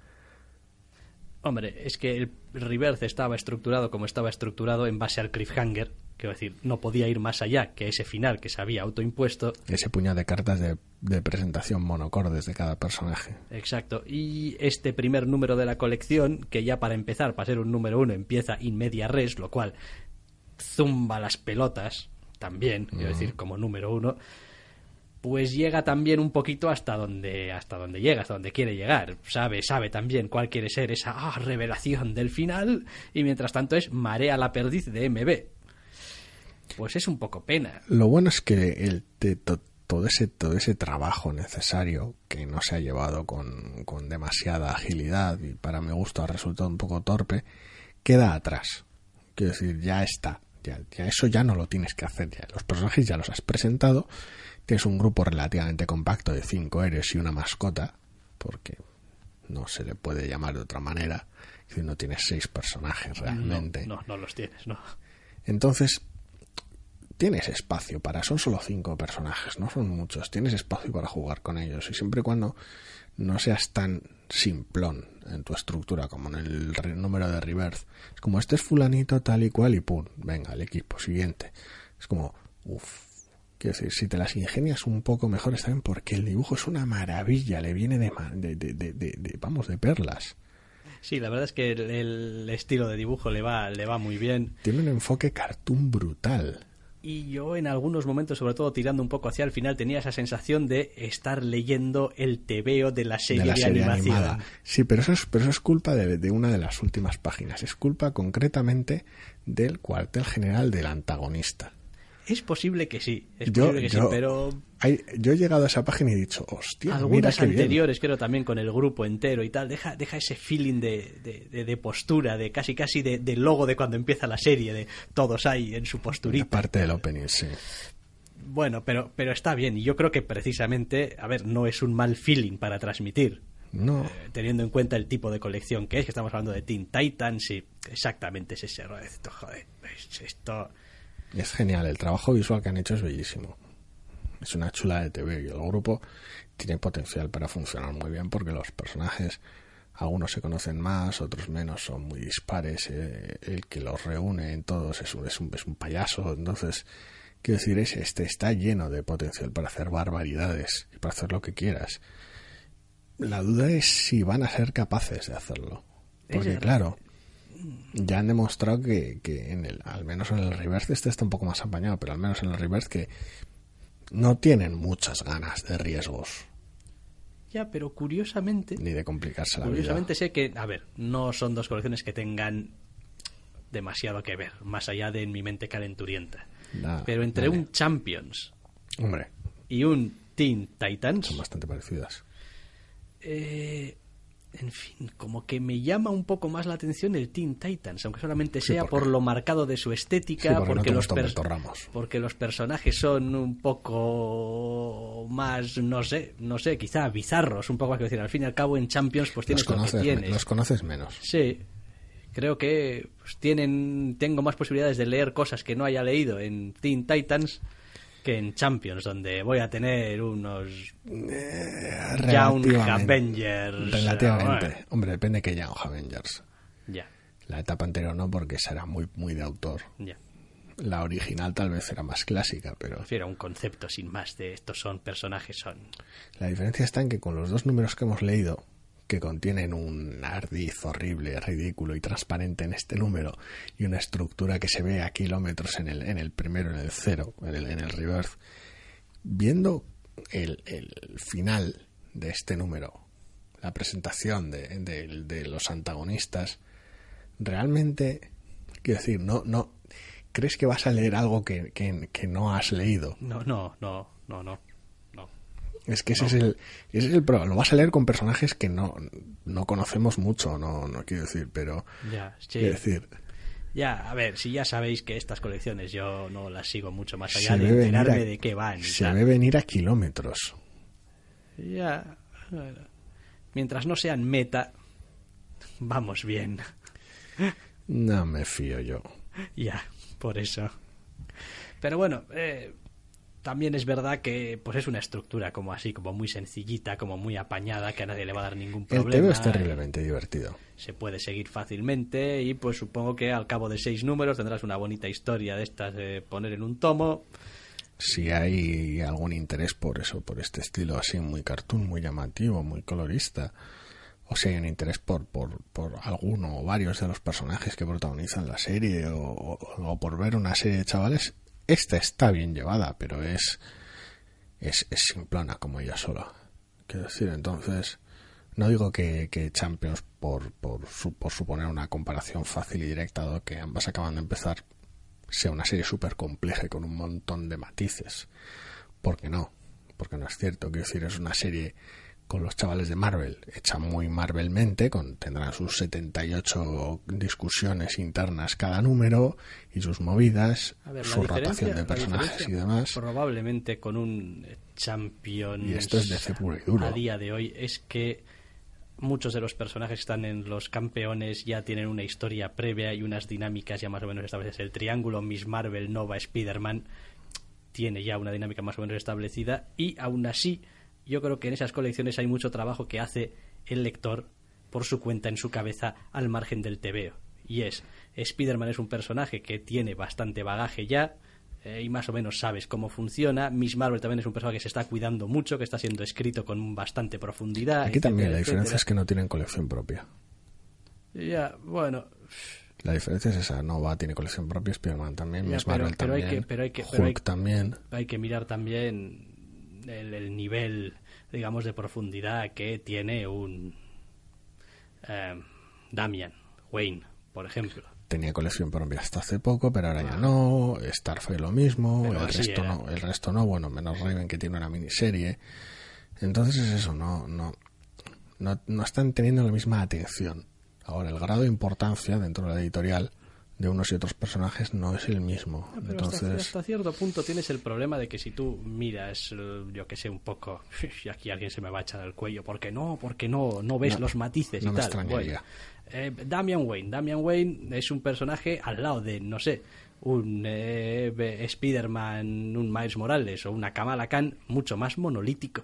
Hombre, es que el Rebirth estaba estructurado como estaba estructurado en base al cliffhanger, quiero decir, no podía ir más allá que ese final que se había autoimpuesto. Ese puñado de cartas de, de presentación monocordes de cada personaje. Exacto. Y este primer número de la colección, que ya para empezar, para ser un número uno, empieza in media res, lo cual zumba las pelotas también, quiero decir, como número uno, pues llega también un poquito hasta donde hasta donde llega, hasta donde quiere llegar. Sabe, sabe también cuál quiere ser esa ah, revelación del final y mientras tanto es marea la perdiz de MB. Pues es un poco pena. Lo bueno es que el te- to- todo ese todo ese trabajo necesario que no se ha llevado con, con demasiada agilidad y para mi gusto ha resultado un poco torpe queda atrás. Quiero decir, ya está. Ya, ya eso ya no lo tienes que hacer. Ya. Los personajes ya los has presentado. Tienes un grupo relativamente compacto de cinco héroes y una mascota, porque no se le puede llamar de otra manera. Decir, no tienes seis personajes realmente. No, no, no los tienes, no. Entonces, tienes espacio para, son solo cinco personajes, no son muchos, tienes espacio para jugar con ellos y siempre y cuando no seas tan simplón en tu estructura como en el número de reverse. Es como este es fulanito tal y cual y pum, venga, el equipo siguiente. Es como, uff. Quiero decir, si te las ingenias un poco mejor está bien porque el dibujo es una maravilla, le viene de, ma- de, de- de- de- de- vamos, de perlas. Sí, la verdad es que el, el estilo de dibujo le va, le va muy bien. Tiene un enfoque cartoon brutal. Y yo en algunos momentos, sobre todo tirando un poco hacia el final, tenía esa sensación de estar leyendo el tebeo de la serie de la serie animación. animada. Sí, pero eso es, pero eso es culpa de, de una de las últimas páginas. Es culpa concretamente del cuartel general del antagonista. Es posible que sí, es Yo- posible que sí, yo- pero Hay- yo he llegado a esa página y he dicho, hostia, mira algunas bien. anteriores, creo también con el grupo entero y tal, deja, deja ese feeling de, de- de- de postura, de casi casi de, logo de cuando empieza la serie, de todos ahí en su posturita. Parte del opening, sí. Bueno, pero, pero está bien, y yo creo que precisamente, a ver, no es un mal feeling para transmitir. No, eh, teniendo en cuenta el tipo de colección que es, que estamos hablando de Teen Titans y exactamente es ese rollo. Esto, joder, es- esto... es genial. El trabajo visual que han hecho es bellísimo. Es una chula de TV y el grupo tiene potencial para funcionar muy bien porque los personajes, algunos se conocen más, otros menos, son muy dispares. eh, el que los reúne en todos es un, es un, es un payaso. Entonces, quiero decir, es, este está lleno de potencial para hacer barbaridades y para hacer lo que quieras. La duda es si van a ser capaces de hacerlo. Porque, claro, ya han demostrado que, que en el, al menos en el reverse este está un poco más apañado, pero al menos en el reverse que no tienen muchas ganas de riesgos Ya, pero curiosamente... ni de complicarse la vida. Curiosamente sé que, a ver, no son dos colecciones que tengan demasiado que ver, más allá de en mi mente calenturienta. Pero entre vale. un Champions Hombre, y un Teen Titans, son bastante parecidas. eh, en fin, como que me llama un poco más la atención el Teen Titans, aunque solamente Sí, sea porque- por lo marcado de su Sí, estética, porque no los porque los personajes son un poco más, no sé, no sé, quizá bizarros, un poco más que decir. Al fin y al cabo en Champions pues Los tienes lo que conoces, tienes. los conoces menos. Sí, creo que pues, tienen, tengo más posibilidades de leer cosas que no haya leído en Teen Titans que en Champions, donde voy a tener unos Young Relativamente. Avengers. Relativamente. Bueno, Hombre, depende que Young Avengers. ya, La etapa anterior no, porque esa era muy, muy de autor. ya. La original tal vez era más clásica, pero Prefiero un concepto sin más de estos son personajes, son. La diferencia está en que con los dos números que hemos leído, que contienen un ardiz horrible, ridículo y transparente en este número, y una estructura que se ve a kilómetros en el, en el primero, en el cero, en el, en el reverse, viendo el, el final de este número, la presentación de, de- de los antagonistas, realmente, quiero decir, no, no, ¿crees que vas a leer algo que, que- que no has leído? No, no, no, no, no. Es que ese es el, ese es el problema. Lo vas a leer con personajes que no, no conocemos mucho, no, no quiero decir, pero Ya, sí. quiero decir, Ya, a ver, si ya sabéis que estas colecciones yo no las sigo mucho más se allá de enterarme a, de qué van. se tal. ve venir a kilómetros. Ya. bueno, Mientras no sean meta, vamos bien. No me fío yo. Ya, por eso. Pero bueno, eh, también es verdad que pues es una estructura como así, como muy sencillita, como muy apañada, que a nadie le va a dar ningún problema. El TV es terriblemente divertido. Se puede seguir fácilmente y pues supongo que al cabo de seis números tendrás una bonita historia de estas de poner en un tomo. Si hay algún interés por eso, por este estilo así muy cartoon, muy llamativo, muy colorista, o si hay un interés por, por, por alguno o varios de los personajes que protagonizan la serie o, o por ver una serie de chavales, esta está bien llevada, pero es, es, es simplona como ella sola. Quiero decir, entonces, no digo que, Champions, por, por, por, suponer una comparación fácil y directa, dado que ambas acaban de empezar, sea una serie súper compleja y con un montón de matices. Porque no, porque no es cierto. Quiero decir, es una serie con los chavales de Marvel, hecha muy Marvelmente, con, tendrán sus 78 discusiones internas cada número y sus movidas, su rotación de personajes y demás. Probablemente con un champion y esto es de puro y duro. a día de hoy es que muchos de los personajes que están en los campeones ya tienen una historia previa y unas dinámicas ya más o menos establecidas. El triángulo Miss Marvel, Nova, Spider-Man tiene ya una dinámica más o menos establecida y aún así yo creo que en esas colecciones hay mucho trabajo que hace el lector por su cuenta en su cabeza al margen del tebeo. Y es, Spider-Man es un personaje que tiene bastante bagaje ya, eh, y más o menos sabes cómo funciona. Miss Marvel también es un personaje que se está cuidando mucho, que está siendo escrito con bastante profundidad. Aquí también la diferencia es que no tienen colección propia. Ya, bueno. La diferencia es esa, Nova tiene colección propia, Spider-Man también, Miss Marvel también, hay que, pero hay que, Hulk también. Hay que mirar también el, nivel, digamos, de profundidad que tiene un eh, Damian Wayne, por ejemplo. Tenía colección propia hasta hace poco, pero ahora ya ah. no. Starfire lo mismo, el resto no, el resto no, bueno, menos Raven que tiene una miniserie. Entonces es eso, no, no, no, no están teniendo la misma atención. Ahora, el grado de importancia dentro de la editorial de unos y otros personajes no es el mismo. Entonces... Hasta, cierto punto tienes el problema de que si tú miras, eh, yo que sé, un poco, y aquí alguien se me va a echar al cuello, porque no, porque no, no ves los matices y tal. Eh, Damian Wayne. Damian Wayne es un personaje al lado de, no sé, un eh, Spider-Man, un Miles Morales o una Kamala Khan mucho más monolítico.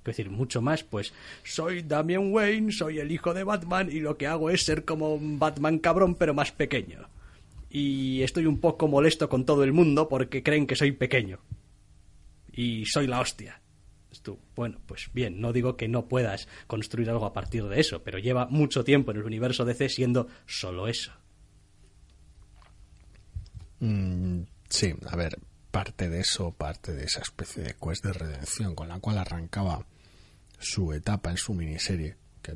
Es decir, mucho más, pues soy Damian Wayne, soy el hijo de Batman y lo que hago es ser como un Batman cabrón pero más pequeño y estoy un poco molesto con todo el mundo porque creen que soy pequeño. Y soy la hostia. Tú, bueno, pues bien, no digo que no puedas construir algo a partir de eso, pero lleva mucho tiempo en el universo DC siendo solo eso. Mm, sí, a ver, parte de eso, parte de esa especie de quest de redención con la cual arrancaba su etapa en su miniserie, que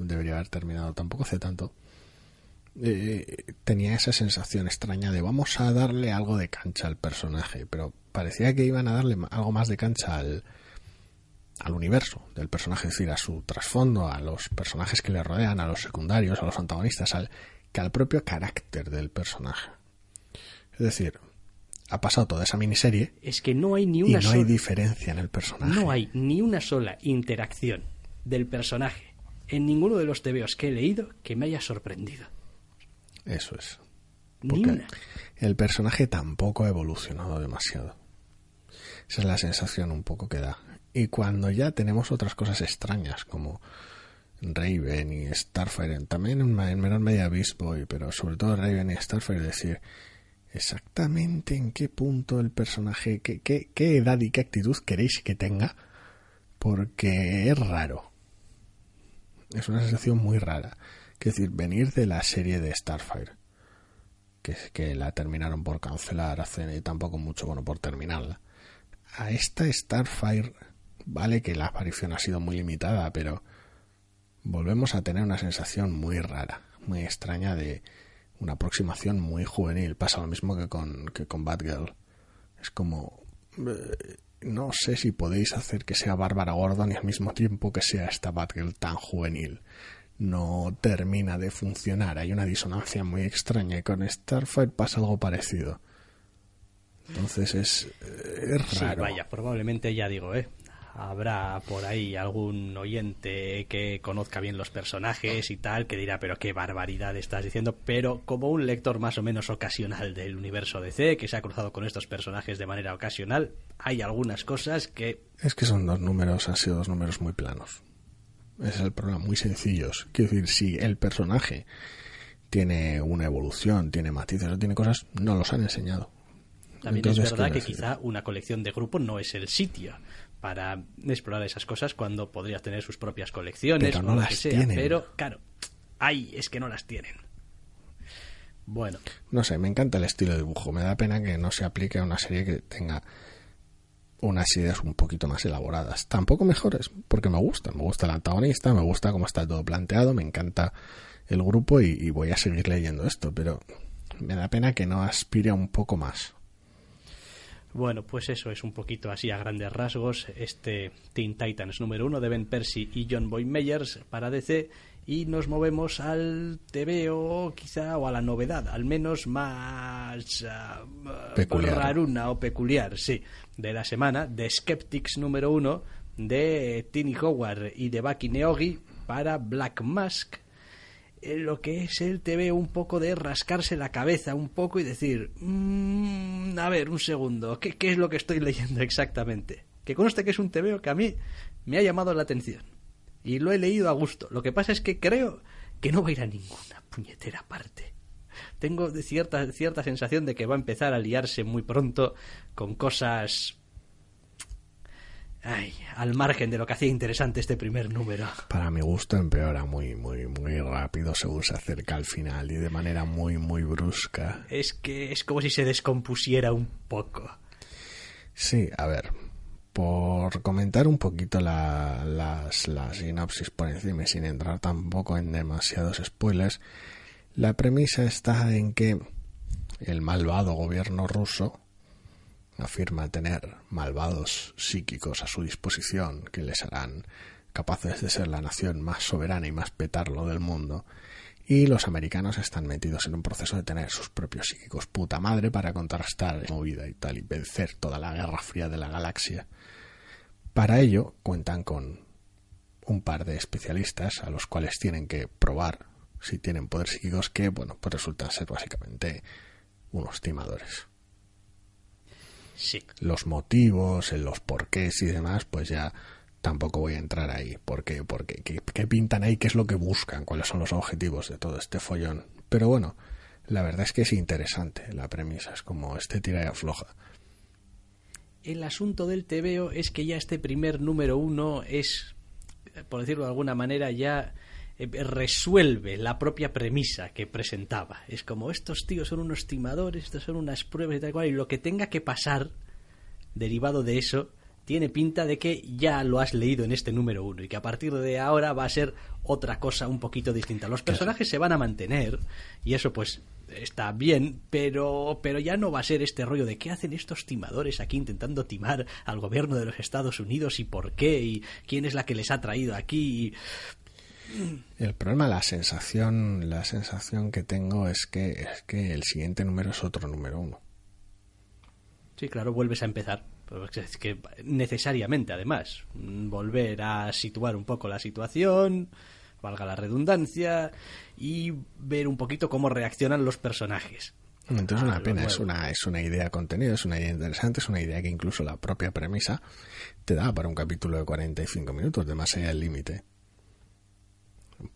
debería haber terminado tampoco hace tanto, eh, tenía esa sensación extraña de vamos a darle algo de cancha al personaje, pero parecía que iban a darle algo más de cancha al, al universo del personaje, es decir, a su trasfondo, a los personajes que le rodean, a los secundarios, a los antagonistas, al, que al propio carácter del personaje. Es decir, ha pasado toda esa miniserie. Es que no hay ni una y no hay diferencia en el personaje. No hay ni una sola interacción del personaje en ninguno de los tebeos que he leído que me haya sorprendido. Eso es. Porque el personaje tampoco ha evolucionado demasiado. Esa es la sensación un poco que da. Y cuando ya tenemos otras cosas extrañas como Raven y Starfire, también en, menor medida Beast Boy, pero sobre todo Raven y Starfire, decir exactamente en qué punto el personaje, qué, qué, qué edad y qué actitud queréis que tenga, porque es raro. Es una sensación muy rara. Es decir, venir de la serie de Starfire, que, que la terminaron por cancelar hace tampoco mucho, bueno, por terminarla, a esta Starfire, vale que la aparición ha sido muy limitada, pero volvemos a tener una sensación muy rara, muy extraña de una aproximación muy juvenil. Pasa lo mismo que con, que con Batgirl. Es como... Eh, no sé si podéis hacer que sea Bárbara Gordon y al mismo tiempo que sea esta Batgirl tan juvenil no termina de funcionar. Hay una disonancia muy extraña y con Starfire pasa algo parecido. Entonces es, es raro. vaya, probablemente ya digo, ¿eh? Habrá por ahí algún oyente que conozca bien los personajes y tal, que dirá, pero qué barbaridad estás diciendo, pero como un lector más o menos ocasional del universo DC, que se ha cruzado con estos personajes de manera ocasional, hay algunas cosas que... Es que son dos números, han sido dos números muy planos. Ese es el problema, muy sencillos. Quiero decir, si el personaje tiene una evolución, tiene matices o tiene cosas, no los han enseñado. También es verdad que quizá una colección de grupo no es el sitio para explorar esas cosas cuando podrías tener sus propias colecciones pero no o lo las que sea. tienen. Pero claro, ay, es que no las tienen. Bueno, No sé, me encanta el estilo de dibujo. Me da pena que no se aplique a una serie que tenga unas ideas un poquito más elaboradas. Tampoco mejores, porque me gustan. Me gusta el antagonista, me gusta cómo está todo planteado, me encanta el grupo y, y voy a seguir leyendo esto, pero me da pena que no aspire a un poco más. Bueno, pues eso es un poquito así a grandes rasgos este Teen Titans número uno de Ben Percy y John Boy Meyers para DC y nos movemos al TVO quizá o a la novedad, al menos más ah, Peculiar. raruna o peculiar, sí, de la semana, de Skeptics número uno de Tini Howard y de Bucky Neogi para Black Mask lo que es el TV un poco de rascarse la cabeza un poco y decir, "Mm, a ver, un segundo, ¿qué, ¿qué es lo que estoy leyendo exactamente? Que conste que es un TVO que a mí me ha llamado la atención y lo he leído a gusto. Lo que pasa es que creo que no va a ir a ninguna puñetera parte. Tengo cierta, cierta sensación de que va a empezar a liarse muy pronto con cosas... Ay, al margen de lo que hacía interesante este primer número. Para mi gusto empeora muy, muy, muy rápido según se acerca al final y de manera muy, muy brusca. Es que es como si se descompusiera un poco. Sí, a ver, por comentar un poquito la, las, la sinopsis por encima y sin entrar tampoco en demasiados spoilers, la premisa está en que el malvado gobierno ruso afirma tener malvados psíquicos a su disposición que les harán capaces de ser la nación más soberana y más petarlo del mundo. Y los americanos están metidos en un proceso de tener sus propios psíquicos puta madre para contrastar la movida y tal y vencer toda la guerra fría de la galaxia. Para ello cuentan con un par de especialistas a los cuales tienen que probar si tienen poderes psíquicos que, bueno, pues resultan ser básicamente unos timadores Sí. los motivos, en los porqués y demás, pues ya tampoco voy a entrar ahí. ¿Por qué? Porque ¿qué, qué pintan ahí? ¿Qué es lo que buscan? ¿Cuáles son los objetivos de todo este follón? Pero bueno, la verdad es que es interesante la premisa, es como este tira y afloja. El asunto del TVO es que ya este primer número uno es, eh, por decirlo de alguna manera, ya eh, resuelve la propia premisa que presentaba. Es como estos tíos son unos timadores, estos son unas pruebas y tal cual, y lo que tenga que pasar derivado de eso tiene pinta de que ya lo has leído en este número uno y que a partir de ahora va a ser otra cosa un poquito distinta. Los personajes se van a mantener y eso pues está bien, pero, pero ya no va a ser este rollo de qué hacen estos timadores aquí intentando timar al gobierno de los Estados Unidos y por qué y quién es la que les ha traído aquí. y- El problema, la sensación, la sensación que tengo es que, es que el siguiente número es otro número uno. Sí, claro, vuelves a empezar. Es que necesariamente, además, volver a situar un poco la situación, valga la redundancia, y ver un poquito cómo reaccionan los personajes. Entonces es Ah, una pena, es una, es una idea contenido, es una idea interesante, es una idea que incluso la propia premisa te da para un capítulo de 45 minutos, de más allá del límite.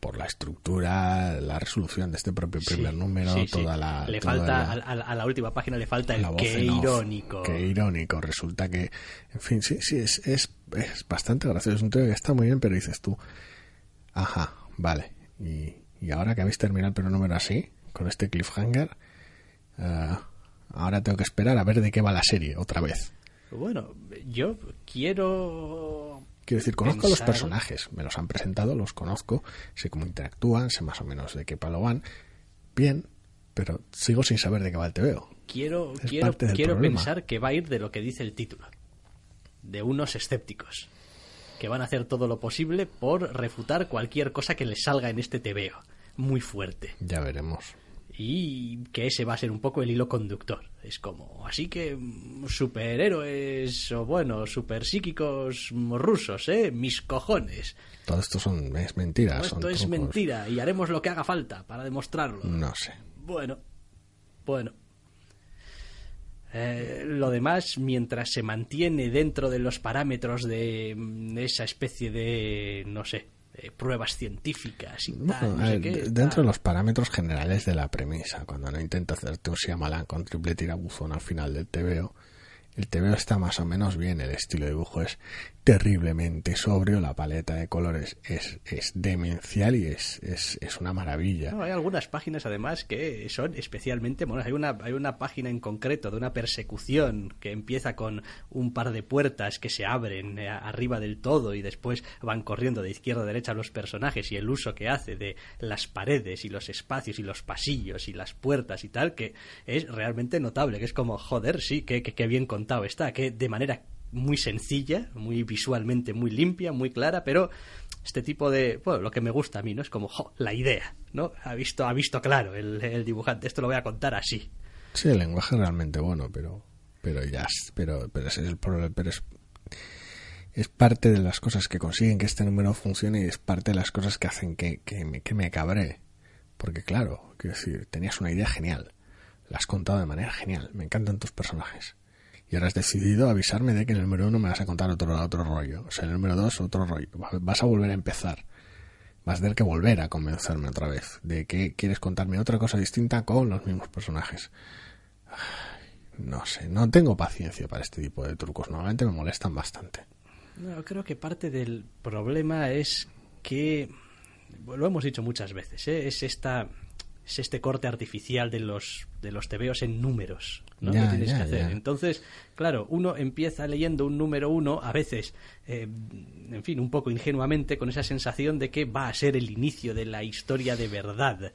Por la estructura, la resolución de este propio primer Sí, número, sí, sí. toda la... Le toda falta, la- a, la última página le falta el qué irónico. Qué irónico. Resulta que, en fin, sí, sí, es, es, es bastante gracioso. Es un tío que está muy bien, pero dices tú, ajá, vale. Y, y ahora que habéis terminado el primer número así, con este cliffhanger, eh, ahora tengo que esperar a ver de qué va la serie otra vez. Bueno, yo quiero Quiero decir, conozco a los personajes, me los han presentado, los conozco, sé cómo interactúan, sé más o menos de qué palo van. Bien, pero sigo sin saber de qué va el TVO. quiero Es quiero, quiero problema. pensar que va a ir de lo que dice el título de unos escépticos que van a hacer todo lo posible por refutar cualquier cosa que les salga en este TVO muy fuerte Ya veremos. Y que ese va a ser un poco el hilo conductor. Es como, así que mm, superhéroes o bueno, super psíquicos rusos, ¿eh? Mis cojones. Todo esto son, es mentira. Todo son esto es trucos. mentira y haremos lo que haga falta para demostrarlo. No sé. Bueno, bueno. Eh, lo demás, mientras se mantiene dentro de los parámetros de mm, esa especie de, no sé, de pruebas científicas y tal, Bueno, no a sé ver, qué, tal. dentro de los parámetros generales de la premisa, cuando no intenta hacerte un Shyamalan con triple tirabuzón al final del TVO, el TVO está más o menos bien, el estilo de dibujo es terriblemente sobrio, la paleta de colores es, es demencial y es, es, es una maravilla. No, hay algunas páginas además que son especialmente monas. Hay una, hay una página en concreto de una persecución que empieza con un par de puertas que se abren eh, arriba del todo y después van corriendo de izquierda a derecha los personajes y el uso que hace de las paredes y los espacios y los pasillos y las puertas y tal, que es realmente notable, que es como, joder, sí, que, que, que bien contado está, que de manera muy sencilla, muy visualmente muy limpia, muy clara, pero este tipo de, bueno, lo que me gusta a mí, ¿no? Es como, la idea, ¿no? Ha visto, ha visto claro el, dibujante, esto lo voy a contar así. Sí, el lenguaje es realmente bueno, pero, pero ya, pero, pero ese es el problema, pero es, es parte de las cosas que consiguen que este número funcione y es parte de las cosas que hacen que, que, me, que me cabré. Porque claro, quiero decir, tenías una idea genial, la has contado de manera genial, me encantan tus personajes. Y ahora has decidido avisarme de que en el número uno me vas a contar otro, otro rollo. O sea, en el número dos otro rollo. Vas a volver a empezar. Vas a tener que volver a convencerme otra vez de que quieres contarme otra cosa distinta con los mismos personajes. No sé, no tengo paciencia para este tipo de trucos. Normalmente me molestan bastante. No, creo que parte del problema es que, lo hemos dicho muchas veces, ¿eh? es esta es este corte artificial de los de los tebeos en números ¿no? Ya, que tienes ya, que hacer. ya. Entonces, claro, uno empieza leyendo un número uno, a veces, eh, en fin, un poco ingenuamente, con esa sensación de que va a ser el inicio de la historia de verdad.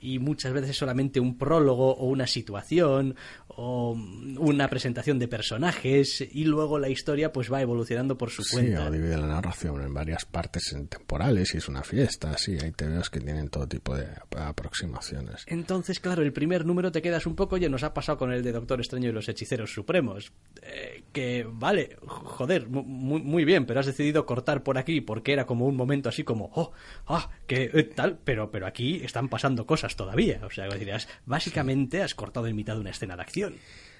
Y muchas veces es solamente un prólogo o una situación o una presentación de personajes y luego la historia pues va evolucionando por su Sí, cuenta. o divide la narración en varias partes en temporales y es una fiesta. Sí, hay TVOs que tienen todo tipo de aproximaciones. Entonces, claro, el primer número te quedas un poco, oye, nos ha pasado con el de Doctor Extraño y los Hechiceros Supremos. Eh, que, vale, joder, mu- muy, muy bien, pero has decidido cortar por aquí porque era como un momento así como, oh, ah, que eh, tal, pero, pero aquí están pasando cosas todavía. O sea, básicamente has cortado en mitad de una escena de acción.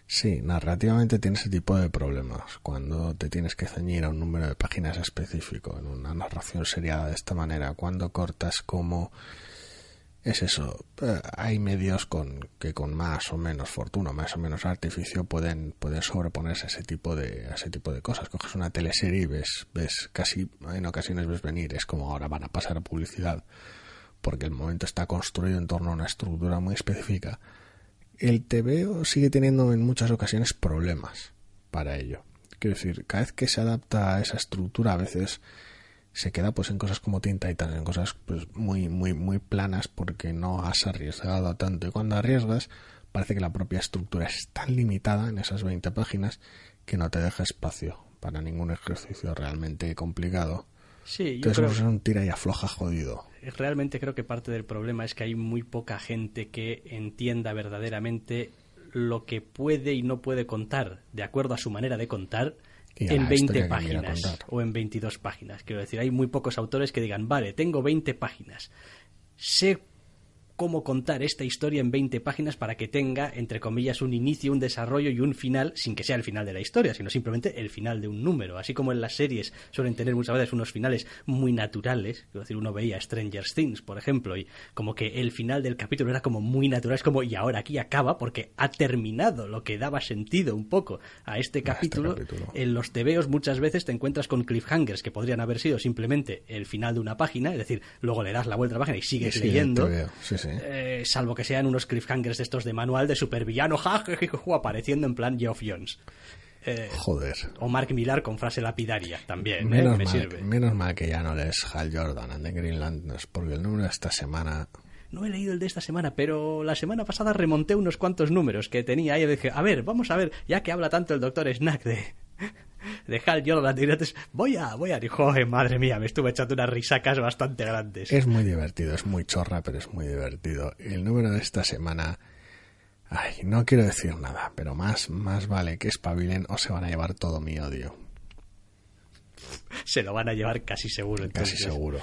Sí, narrativamente tiene ese tipo de problemas. Cuando te tienes que ceñir a un número de páginas específico en una narración seriada de esta manera, cuando cortas como es eso. eh, hay medios con que con más o menos fortuna, más o menos artificio pueden pueden sobreponerse a ese tipo de a ese tipo de cosas. Coges una teleserie y ves ves casi en ocasiones ves venir, es como ahora van a pasar a publicidad porque el momento está construido en torno a una estructura muy específica. El TVO sigue teniendo en muchas ocasiones problemas para ello. Quiero decir, cada vez que se adapta a esa estructura a veces se queda pues en cosas como Teen Titans, en cosas pues muy muy muy planas porque no has arriesgado tanto y cuando arriesgas parece que la propia estructura es tan limitada en esas 20 páginas que no te deja espacio para ningún ejercicio realmente complicado. Sí, yo Entonces creo, es un tira y afloja jodido. Realmente creo que parte del problema es que hay muy poca gente que entienda verdaderamente lo que puede y no puede contar de acuerdo a su manera de contar en la 20 historia que quiera páginas o en 22 páginas. Quiero decir, hay muy pocos autores que digan, vale, tengo 20 páginas. Sé cómo contar esta historia en 20 páginas para que tenga, entre comillas, un inicio, un desarrollo y un final, sin que sea el final de la historia, sino simplemente el final de un número. Así como en las series suelen tener muchas veces unos finales muy naturales, quiero decir, uno veía Stranger Things, por ejemplo, y como que el final del capítulo era como muy natural, es como, y ahora aquí acaba porque ha terminado lo que daba sentido un poco a este capítulo. capítulo. En los tebeos muchas veces te encuentras con cliffhangers que podrían haber sido simplemente el final de una página, es decir, luego le das la vuelta a la página y sigues Sí, leyendo. sí, sí. Eh, salvo que sean unos cliffhangers de estos de manual de supervillano, ja, ja, ja, apareciendo en plan Geoff Jones. Eh, Joder. o Mark Millar con frase lapidaria también, ¿eh? Menos me mal, sirve. menos mal que ya no lees Hal Jordan the Green Lanterns, porque el número de esta semana No he leído el de esta semana, pero la semana pasada remonté unos cuantos números que tenía y dije, a ver, vamos a ver, ya que habla tanto el doctor Snack de, de Hal Jordan antes, voy a, voy a, joder, madre mía, me estuve echando unas risacas bastante grandes. Es muy divertido, es muy chorra, pero es muy divertido. El número de esta semana, ay, no quiero decir nada, pero más, más vale que espabilen o se van a llevar todo mi odio. Se lo van a llevar casi seguro. Casi seguro.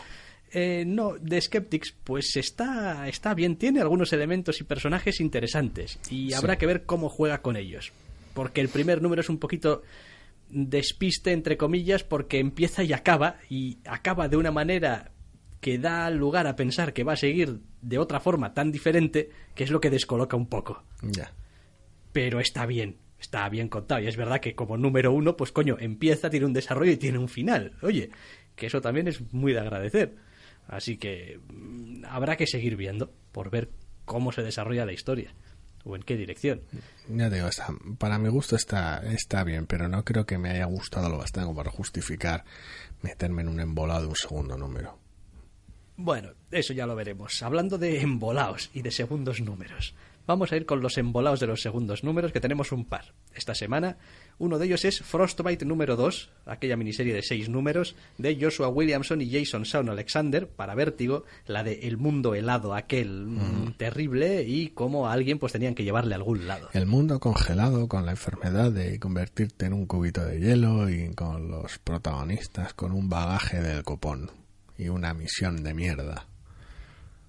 Eh, no, The Skeptics, pues está, está bien, tiene algunos elementos y personajes interesantes y habrá que ver cómo juega con ellos. Porque el primer número es un poquito despiste, entre comillas, porque empieza y acaba, y acaba de una manera que da lugar a pensar que va a seguir de otra forma tan diferente, que es lo que descoloca un poco. Ya. Pero está bien, está bien contado. Y es verdad que como número uno, pues coño, empieza, tiene un desarrollo y tiene un final. Oye, que eso también es muy de agradecer. Así que mm, habrá que seguir viendo por ver cómo se desarrolla la historia o en qué dirección. Ya digo, para mi gusto está, está bien, pero no creo que me haya gustado lo bastante para justificar meterme en un embolado de un segundo número. Bueno, eso ya lo veremos. Hablando de embolados y de segundos números. Vamos a ir con los embolados de los segundos números, que tenemos un par. Esta semana, uno de ellos es Frostbite número 2, aquella miniserie de seis números, de Joshua Williamson y Jason Shawn Alexander, para Vértigo, la de El mundo helado, aquel mm, terrible, y cómo a alguien pues tenían que llevarle a algún lado. El mundo congelado con la enfermedad de convertirte en un cubito de hielo y con los protagonistas con un bagaje del copón y una misión de mierda.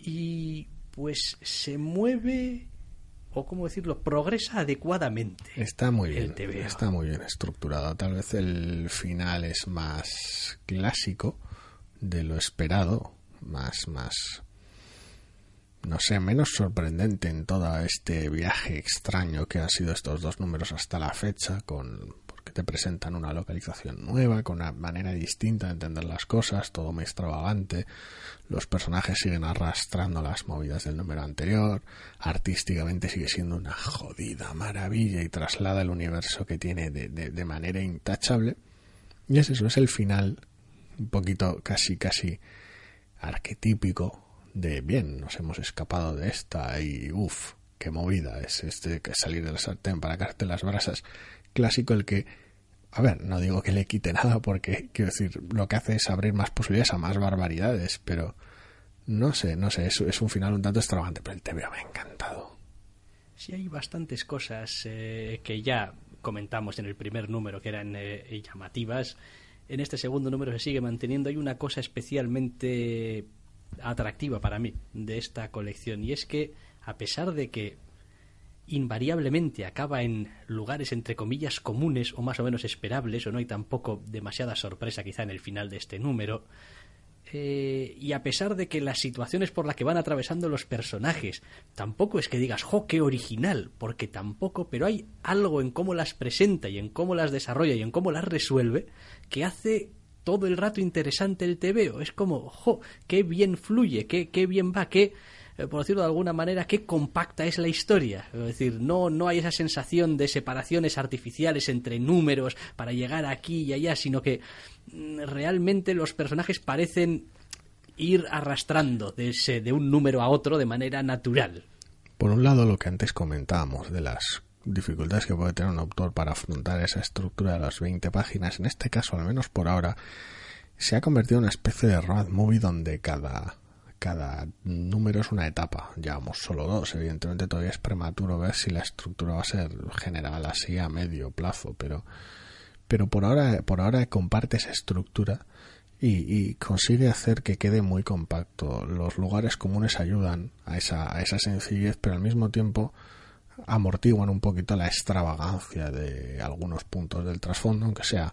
Y pues se mueve o cómo decirlo, progresa adecuadamente. Está muy bien, está muy bien estructurado. Tal vez el final es más clásico de lo esperado, más, más, no sé, menos sorprendente en todo este viaje extraño que han sido estos dos números hasta la fecha, con te presentan una localización nueva, con una manera distinta de entender las cosas, todo muy extravagante, los personajes siguen arrastrando las movidas del número anterior, artísticamente sigue siendo una jodida maravilla y traslada el universo que tiene de, de, manera intachable. Y es eso, es el final, un poquito casi, casi arquetípico de bien, nos hemos escapado de esta y uff, qué movida es este que salir del sartén para carte las brasas clásico el que, a ver, no digo que le quite nada porque, quiero decir, lo que hace es abrir más posibilidades a más barbaridades, pero no sé, no sé, es, es un final un tanto extravagante, pero el TVO me ha encantado. Sí, hay bastantes cosas eh, que ya comentamos en el primer número que eran eh, llamativas. En este segundo número se sigue manteniendo. Hay una cosa especialmente atractiva para mí de esta colección y es que a pesar de que invariablemente acaba en lugares entre comillas comunes o más o menos esperables, o no hay tampoco demasiada sorpresa quizá en el final de este número. Eh, y a pesar de que las situaciones por las que van atravesando los personajes tampoco es que digas, jo, qué original, porque tampoco, pero hay algo en cómo las presenta y en cómo las desarrolla y en cómo las resuelve que hace todo el rato interesante el tebeo. Es como, jo, qué bien fluye, qué, qué bien va, qué eh, por decirlo de alguna manera, qué compacta es la historia. Es decir, no, no hay esa sensación de separaciones artificiales entre números para llegar aquí y allá, sino que mm, realmente los personajes parecen ir arrastrando de, ese, de un número a otro de manera natural. Por un lado, lo que antes comentábamos de las dificultades que puede tener un autor para afrontar esa estructura de las 20 páginas, en este caso, al menos por ahora, se ha convertido en una especie de road movie donde cada cada número es una etapa. Llevamos solo dos. Evidentemente todavía es prematuro ver si la estructura va a ser general así a medio plazo, pero, pero por ahora, por ahora comparte esa estructura y, consigue hacer que quede muy compacto. Los lugares comunes ayudan a esa, a esa sencillez, pero al mismo tiempo amortiguan un poquito la extravagancia de algunos puntos del trasfondo, aunque sea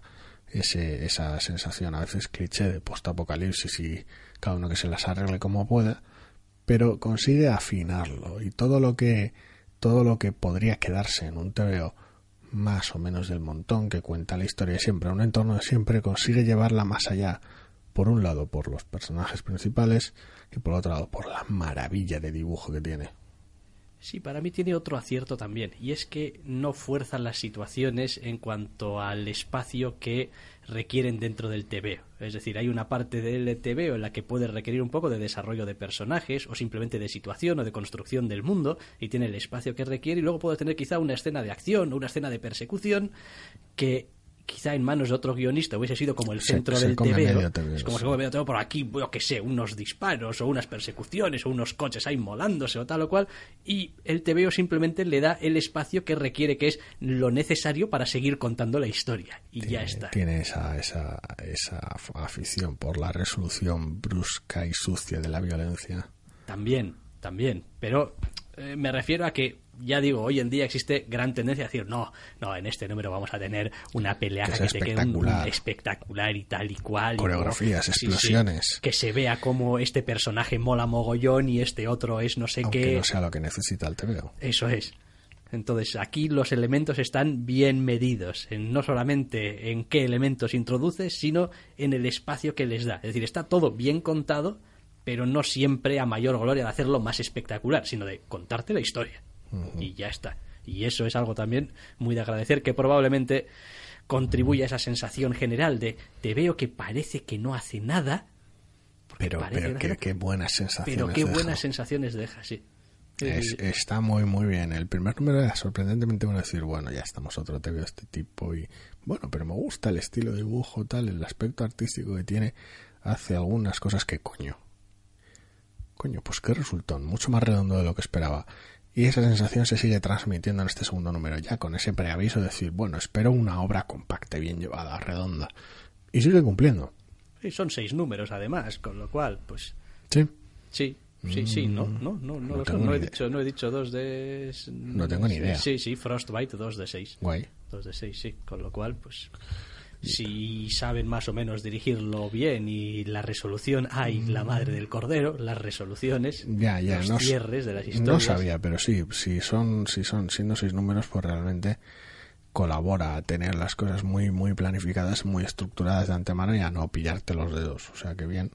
ese, esa sensación a veces cliché de post-apocalipsis y cada uno que se las arregle como pueda, pero consigue afinarlo y todo lo que todo lo que podría quedarse en un TVO más o menos del montón que cuenta la historia siempre, un entorno de siempre, consigue llevarla más allá, por un lado por los personajes principales y por otro lado por la maravilla de dibujo que tiene. Sí, para mí tiene otro acierto también, y es que no fuerzan las situaciones en cuanto al espacio que requieren dentro del TVO. Es decir, hay una parte del TVO en la que puede requerir un poco de desarrollo de personajes o simplemente de situación o de construcción del mundo y tiene el espacio que requiere y luego puede tener quizá una escena de acción o una escena de persecución que quizá en manos de otro guionista hubiese sido como el centro se del TVO. Es como se come medio TVO por aquí, yo que sé, unos disparos o unas persecuciones o unos coches ahí molándose o tal o cual. Y el TVO simplemente le da el espacio que requiere, que es lo necesario para seguir contando la historia. Y ya Tiene- está. Tiene esa, esa, esa afición por la resolución brusca y sucia de la violencia. También, también. Pero eh, me refiero a que, ya digo, hoy en día existe gran tendencia a decir, no, no, en este número vamos a tener una pelea Que que, te quede un- un espectacular. y tal y cual. y Coreografías, luego- sí, sí, explosiones. que se vea como este personaje mola mogollón y este otro es no sé Aunque qué. no sea lo que necesita el TVO. Eso es. Entonces, aquí los elementos están bien medidos, en no solamente en qué elementos introduces, sino en el espacio que les da. Es decir, está todo bien contado, pero no siempre a mayor gloria de hacerlo más espectacular, sino de contarte la historia. Y ya está. Y eso es algo también muy de agradecer, que probablemente contribuye a esa sensación general de te veo que parece que no hace nada, Pero, qué, buenas sensaciones. pero qué deja. buenas sensaciones deja, sí. Sí, sí, Es- sí. está muy, muy bien. El primer número era sorprendentemente bueno decir, bueno, ya estamos otro TV de este tipo y bueno, pero me gusta el estilo de dibujo, tal, el aspecto artístico que tiene, hace algunas cosas que coño. Coño, pues qué resultón, mucho más redondo de lo que esperaba. Y esa sensación se sigue transmitiendo en este segundo número, ya con ese preaviso de decir, bueno, espero una obra compacta, bien llevada, redonda. Y sigue cumpliendo. Y son seis números además, con lo cual, pues Sí. sí, sí, sí, no, no, no, no, no lo no he dicho, no he dicho dos de No tengo ni idea. Sí, sí, Frostbite dos de seis, Guay. dos de seis, sí, con lo cual, pues si saben más o menos dirigirlo bien y la resolución, ay, la madre del cordero, las resoluciones, Ya, ya, los no, cierres de las historias. no sabía, pero sí, si son, si son, siendo seis números, pues realmente colabora a tener las cosas muy, muy planificadas, muy estructuradas de antemano y a no pillarte los dedos. O sea que bien,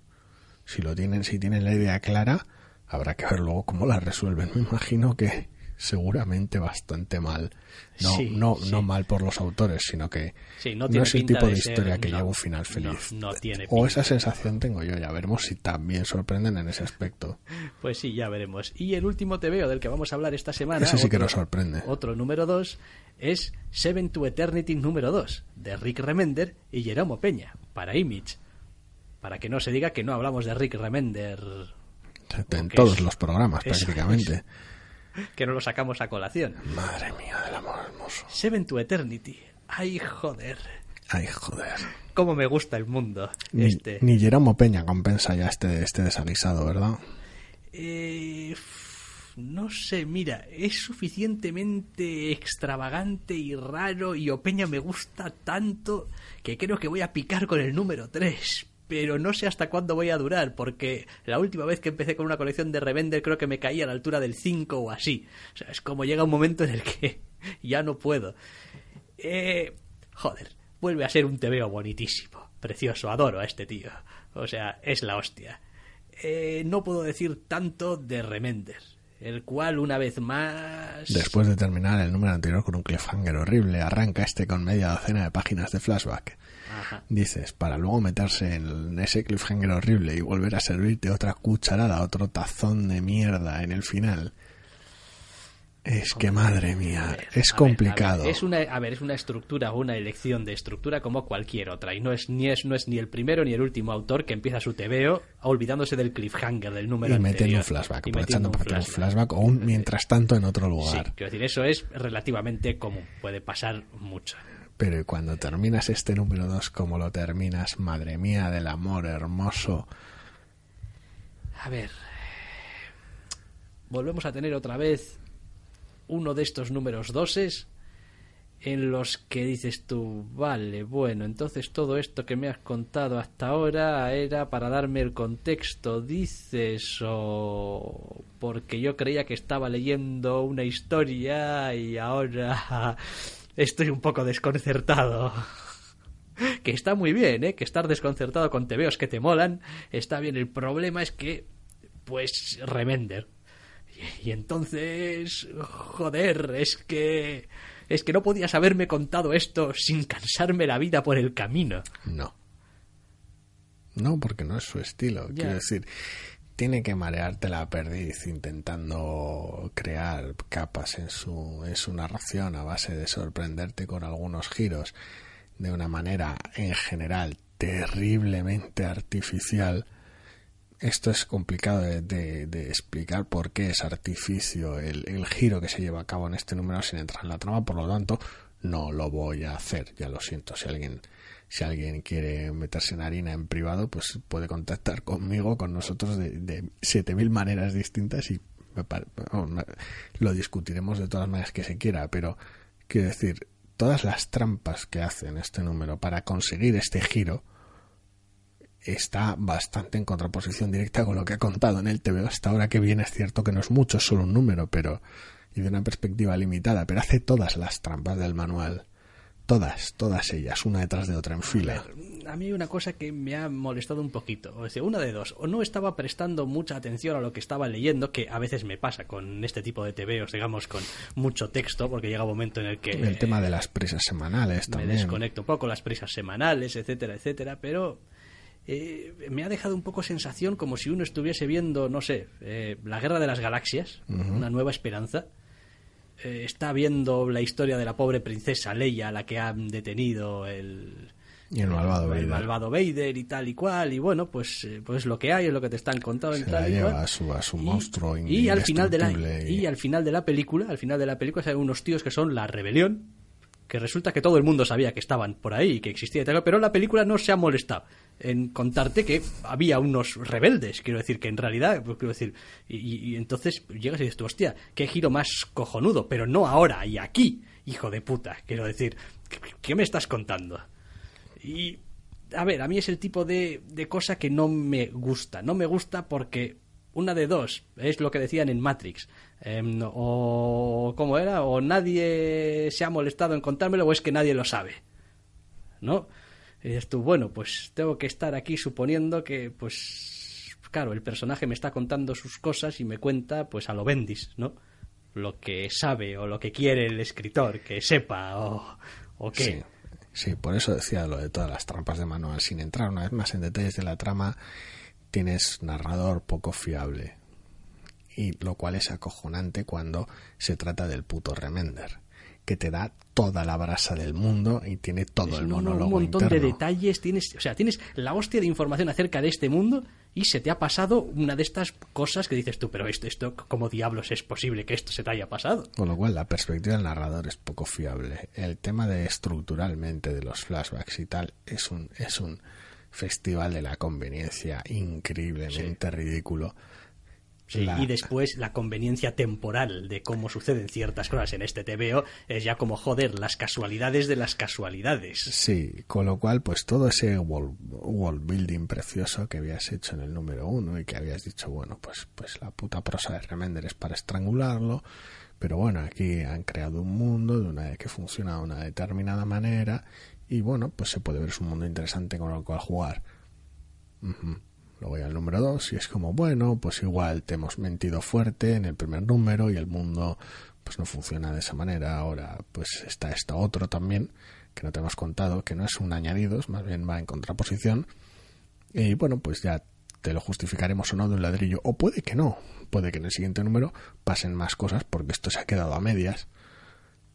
si lo tienen, si tienen la idea clara, habrá que ver luego cómo la resuelven. Me imagino que seguramente bastante mal. No, Sí, no, sí. no mal por los autores, sino que Sí, no es el tipo de, de ser- historia que no, lleva un final feliz. no tiene o esa sensación tengo yo, ya veremos si también sorprenden en ese aspecto. Pues sí, ya veremos. Y el último TVO del que vamos a hablar esta semana. Ese sí que otro- nos sorprende. Otro número 2 es Seven to Eternity número 2, de Rick Remender y Jeromo Peña, para Image. Para que no se diga que no hablamos de Rick Remender, En todos es- los programas, prácticamente. Que no lo sacamos a colación. Madre mía del amor hermoso. Seven to Eternity. Ay, joder. Ay, joder. Cómo me gusta el mundo. Ni, este. ni Jeromo Peña compensa ya este, este desaguisado, ¿verdad? Eh, no sé, mira, es suficientemente extravagante y raro y Opeña me gusta tanto que creo que voy a picar con el número 3. Pero no sé hasta cuándo voy a durar, porque la última vez que empecé con una colección de Revender creo que me caí a la altura del 5 o así. O sea, es como llega un momento en el que ya no puedo. Eh, joder, vuelve a ser un TVO bonitísimo, precioso, adoro a este tío. O sea, es la hostia. Eh, no puedo decir tanto de Remender, el cual una vez más... Después de terminar el número anterior con un cliffhanger horrible, arranca este con media docena de páginas de flashback. Ajá. Dices, para luego meterse en ese cliffhanger horrible y volver a servirte otra cucharada, otro tazón de mierda en el final. Es que madre mía, ver, es a ver, complicado. a ver, es una, a ver, es una estructura o una elección de estructura como cualquier otra. Y no es, ni es, no es ni el primero ni el último autor que empieza su TVO olvidándose del cliffhanger del número y metiendo anterior. un flashback, Y aprovechando para un flashback. o un mientras tanto en otro Sí, lugar. quiero decir, eso es relativamente común. Puede pasar mucho. Pero y cuando terminas este número 2 como lo terminas, madre mía del amor hermoso, A ver. Volvemos a tener otra vez uno de estos números doses en los que dices tú, vale, bueno, entonces todo esto que me has contado hasta ahora era para darme el contexto, dices, o porque yo creía que estaba leyendo una historia y ahora estoy un poco desconcertado. Que está muy bien, ¿eh? Que estar desconcertado con tebeos que te molan está bien. El problema es que, pues, Remender. Y, y entonces, joder, es que... Es que no podías haberme contado esto sin cansarme la vida por el camino. no. No, porque no es su estilo. Quiero decir, tiene que marearte la perdiz intentando crear capas en su, en su narración a base de sorprenderte con algunos giros. de una manera en general terriblemente artificial. Esto es complicado de, explicar por qué es artificio el, el, giro que se lleva a cabo en este número sin entrar en la trama, por lo tanto no lo voy a hacer, ya lo siento. Si alguien, si alguien quiere meterse en harina en privado, pues puede contactar conmigo, con nosotros de, de 7.000 maneras distintas y lo discutiremos de todas maneras que se quiera, pero quiero decir, todas las trampas que hace en este número para conseguir este giro está bastante en contraposición directa con lo que ha contado en el TV hasta ahora que viene es cierto que no es mucho, es solo un número, pero y de una perspectiva limitada, pero hace todas las trampas del manual Todas, todas ellas, una detrás de otra en fila. A, mí hay una cosa que me ha molestado un poquito. O sea, una de dos. O no estaba prestando mucha atención a lo que estaba leyendo, que a veces me pasa con este tipo de TVOs, digamos, con mucho texto, porque llega un momento en el que... El tema de las prisas semanales también. Me desconecto un poco, las prisas semanales, etcétera, etcétera, pero... Eh, me ha dejado un poco sensación como si uno estuviese viendo, no sé, eh, la Guerra de las Galaxias, una nueva esperanza, eh, está viendo la historia de la pobre princesa Leia, la que han detenido el, y el malvado, el, malvado Vader y tal y cual y bueno pues eh, pues lo que hay es lo que te están contando Se la lleva a su, a su monstruo y, al final de la y... al final de la película al final de la película hay unos tíos que son la rebelión que resulta que todo el mundo sabía que estaban por ahí y que existía y tal, pero la película no se ha molestado en contarte que había unos rebeldes, quiero decir, que en realidad, pues, quiero decir, y, entonces llegas y dices tú, hostia, qué giro más cojonudo, pero no ahora y aquí, hijo de puta, quiero decir, ¿qué, me estás contando? Y, a ver, a mí es el tipo de, de cosa que no me gusta, no me gusta porque una de dos, es lo que decían en Matrix, em, o cómo era, o nadie se ha molestado en contármelo o es que nadie lo sabe, ¿no? Y dices tú, bueno, pues tengo que estar aquí suponiendo que, pues, claro, el personaje me está contando sus cosas y me cuenta, pues, a lo bendis, ¿no? Lo que sabe o lo que quiere el escritor que sepa o, o qué. Sí, por eso decía lo de todas las trampas de manual. Sin entrar una vez más en detalles de la trama, tienes narrador poco fiable. Y lo cual es acojonante cuando se trata del puto Remender que te da toda la brasa del mundo y tiene todo el monólogo Un montón de detalles, tienes, o sea, tienes la hostia de información acerca de este mundo y se te ha pasado una de estas cosas que dices tú, pero esto, esto, ¿cómo diablos es posible que esto se te haya pasado? Con lo cual, la perspectiva del narrador es poco fiable. El tema de estructuralmente de los flashbacks y tal es un, es un festival de la conveniencia increíblemente ridículo y después la conveniencia temporal de cómo suceden ciertas cosas en este TVO es ya como joder las casualidades de las casualidades. Sí, con lo cual pues todo ese world, building precioso que habías hecho en el número uno y que habías dicho bueno pues pues la puta prosa de Remender es para estrangularlo, pero bueno aquí han creado un mundo de una que funciona de una determinada manera y bueno pues se puede ver es un mundo interesante con el cual jugar. Luego ya el número 2 y es como, bueno, pues igual te hemos mentido fuerte en el primer número y el mundo pues no funciona de esa manera. Ahora pues está esto otro también que no te hemos contado, que no es un añadido, más bien va en contraposición. Y bueno, pues ya te lo justificaremos o no de un ladrillo. O puede que no. Puede que en el siguiente número pasen más cosas porque esto se ha quedado a medias.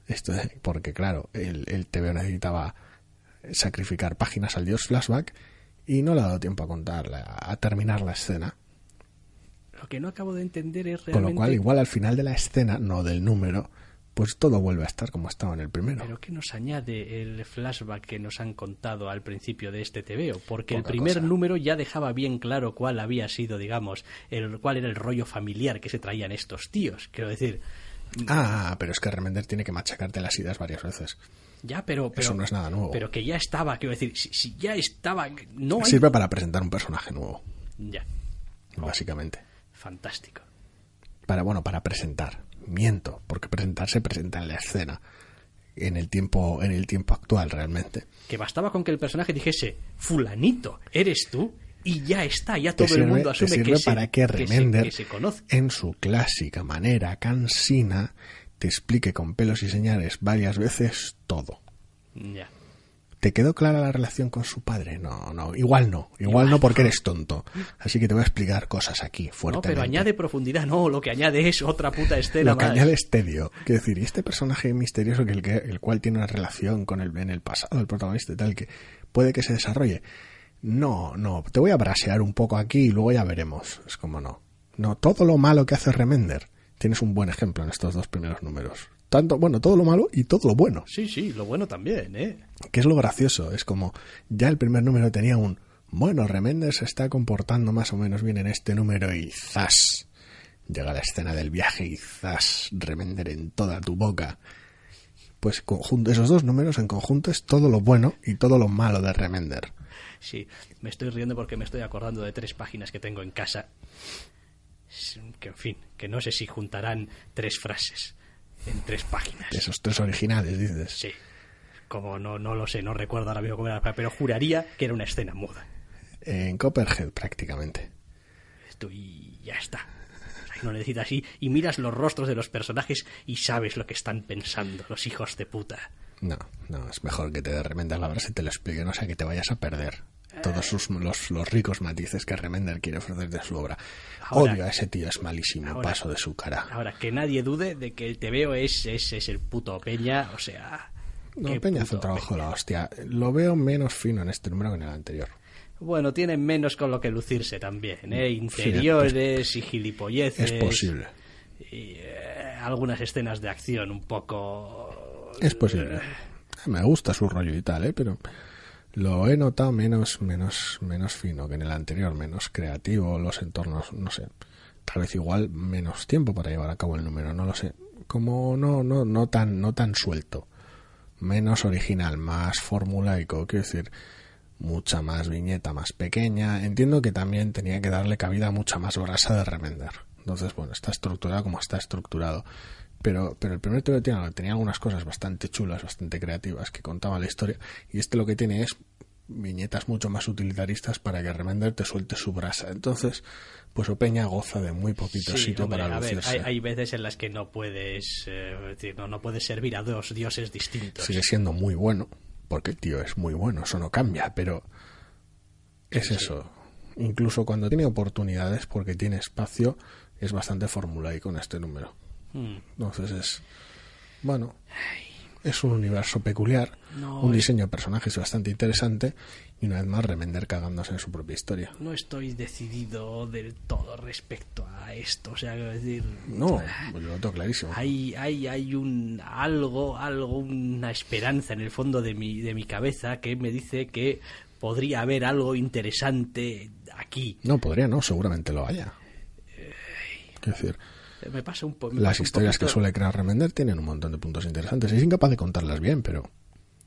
Esto, porque claro, el, el TV necesitaba sacrificar páginas al dios flashback y no le ha dado tiempo a contarla, a terminar la escena. Lo que no acabo de entender es realmente... Con lo cual, igual al final de la escena, no del número, pues todo vuelve a estar como estaba en el primero. Pero ¿qué nos añade el flashback que nos han contado al principio de este TVO? Porque el primer número ya dejaba bien claro cuál había sido, digamos, el cuál era el rollo familiar que se traían estos tíos. Quiero decir... Ah, pero es que Remender tiene que machacarte las ideas varias veces. Ya, pero, pero, Eso no es nada nuevo. Pero que ya estaba, quiero decir, si, ya estaba. No Sirve para presentar un personaje nuevo. Ya. Básicamente. Fantástico. Para, bueno, para presentar. Miento, porque presentar se presenta en la escena. En el tiempo, en el tiempo actual, realmente. Que bastaba con que el personaje dijese, Fulanito, eres tú, y ya está, ya todo el mundo asume que, para que, Remender, en su clásica manera cansina, te explique con pelos y señales varias veces todo. Ya. ¿Te quedó clara la relación con su padre? No, no, igual no. Igual, no porque eres tonto. Así que te voy a explicar cosas aquí, No, fuertemente. pero añade profundidad, no, lo que añade es otra puta escena Lo que más. añade es tedio. Quiero decir, y este personaje misterioso que el, que el cual tiene una relación con el en el pasado, el protagonista y tal, que puede que se desarrolle. No, no, te voy a brasear un poco aquí y luego ya veremos. Es como no. No, todo lo malo que hace Remender. Tienes un buen ejemplo en estos dos primeros números. Tanto, bueno, todo lo malo y todo lo bueno. Sí, sí, lo bueno también, ¿eh? Que es lo gracioso. Es como, ya el primer número tenía un, bueno, Remender se está comportando más o menos bien en este número y zas. Llega la escena del viaje y zas, Remender en toda tu boca. Pues conjunto, esos dos números en conjunto es todo lo bueno y todo lo malo de Remender. Sí, me estoy riendo porque me estoy acordando de tres páginas que tengo en casa. Que, en fin, que no sé si juntarán tres frases en tres páginas. Esos tres originales, dices. Sí. Como no, no lo sé, no recuerdo ahora mismo cómo era, pero juraría que era una escena muda. En Copperhead, prácticamente. Esto y ya está. O sea, no necesitas y, y miras los rostros de los personajes y sabes lo que están pensando, los hijos de puta. No, no, es mejor que te dé Remender la verdad y te lo explique, no sea que te vayas a perder todos sus, los, los ricos matices que Remender quiere ofrecer de su obra. Ahora- Odio a ese tío, es malísimo, ahora- paso de su cara. Ahora, que nadie dude de que el TVO es, es, es el puto Peña, o sea... No, Peña hace un trabajo de la hostia. Lo veo menos fino en este número que en el anterior. Bueno, tiene menos con lo que lucirse también, ¿eh? Interiores y gilipolleces. Es posible. Y eh, algunas escenas de acción un poco... Es posible. Me gusta su rollo y tal, ¿eh? Pero lo he notado menos, menos, menos fino que en el anterior, menos creativo, los entornos, no sé. Tal vez igual menos tiempo para llevar a cabo el número, no lo sé. Como no, no, no tan, no tan suelto. Menos original, más formulaico, quiero decir, mucha más viñeta, más pequeña. Entiendo que también tenía que darle cabida a mucha más brasa de remender. Entonces, bueno, está estructurado como está estructurado. Pero, pero el primer TVO tenía, tenía algunas cosas bastante chulas, bastante creativas que contaban la historia. Y este lo que tiene es viñetas mucho más utilitaristas para que Remender te suelte su brasa. Entonces, pues Opeña goza de muy poquito Sí, sitio hombre, para a ver, lucirse. hay, hay veces en las que no puedes, eh, decir, no, no puedes servir a dos dioses distintos. Sigue siendo muy bueno, porque el tío es muy bueno, eso no cambia, pero es eso. Incluso cuando tiene oportunidades, porque tiene espacio, es bastante formulaico en este número. Mm. Entonces es. Bueno. Es un universo peculiar, No, un es- diseño de personajes bastante interesante y una vez más Remender cagándose en su propia historia. No estoy decidido del todo respecto a esto, o sea, quiero decir, No, pues yo lo tengo clarísimo. hay, hay, hay un algo, algo, una esperanza en el fondo de mi, de mi cabeza que me dice que podría haber algo interesante aquí. No, podría no, seguramente lo haya. Quiero decir, Me pasa un poco. las historias que suele crear Remender tienen un montón de puntos interesantes. Es incapaz de contarlas bien, pero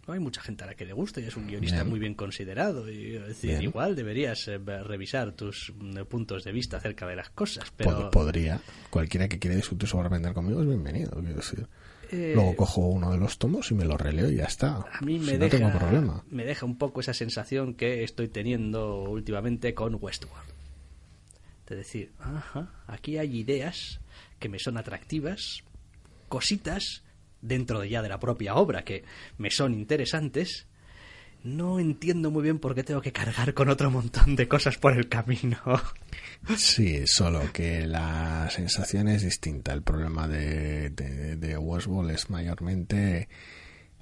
Hay mucha gente a la que le gusta y es un guionista Bien. muy bien considerado. Y, es decir, Bien. igual deberías eh, revisar tus mm, puntos de vista acerca de las cosas. Pero podría. Cualquiera que quiera discutir sobre Remender conmigo es bienvenido. Quiero decir. Eh, Luego cojo uno de los tomos y me lo releo y ya está. a mí me, Si no deja, tengo problema. me deja un poco esa sensación que estoy teniendo últimamente con Westworld. De decir, ajá, aquí hay ideas que me son atractivas, cositas dentro de ya de la propia obra que me son interesantes. No entiendo muy bien por qué tengo que cargar con otro montón de cosas por el camino. Sí, solo que la sensación es distinta. El problema de, de, de Westworld es mayormente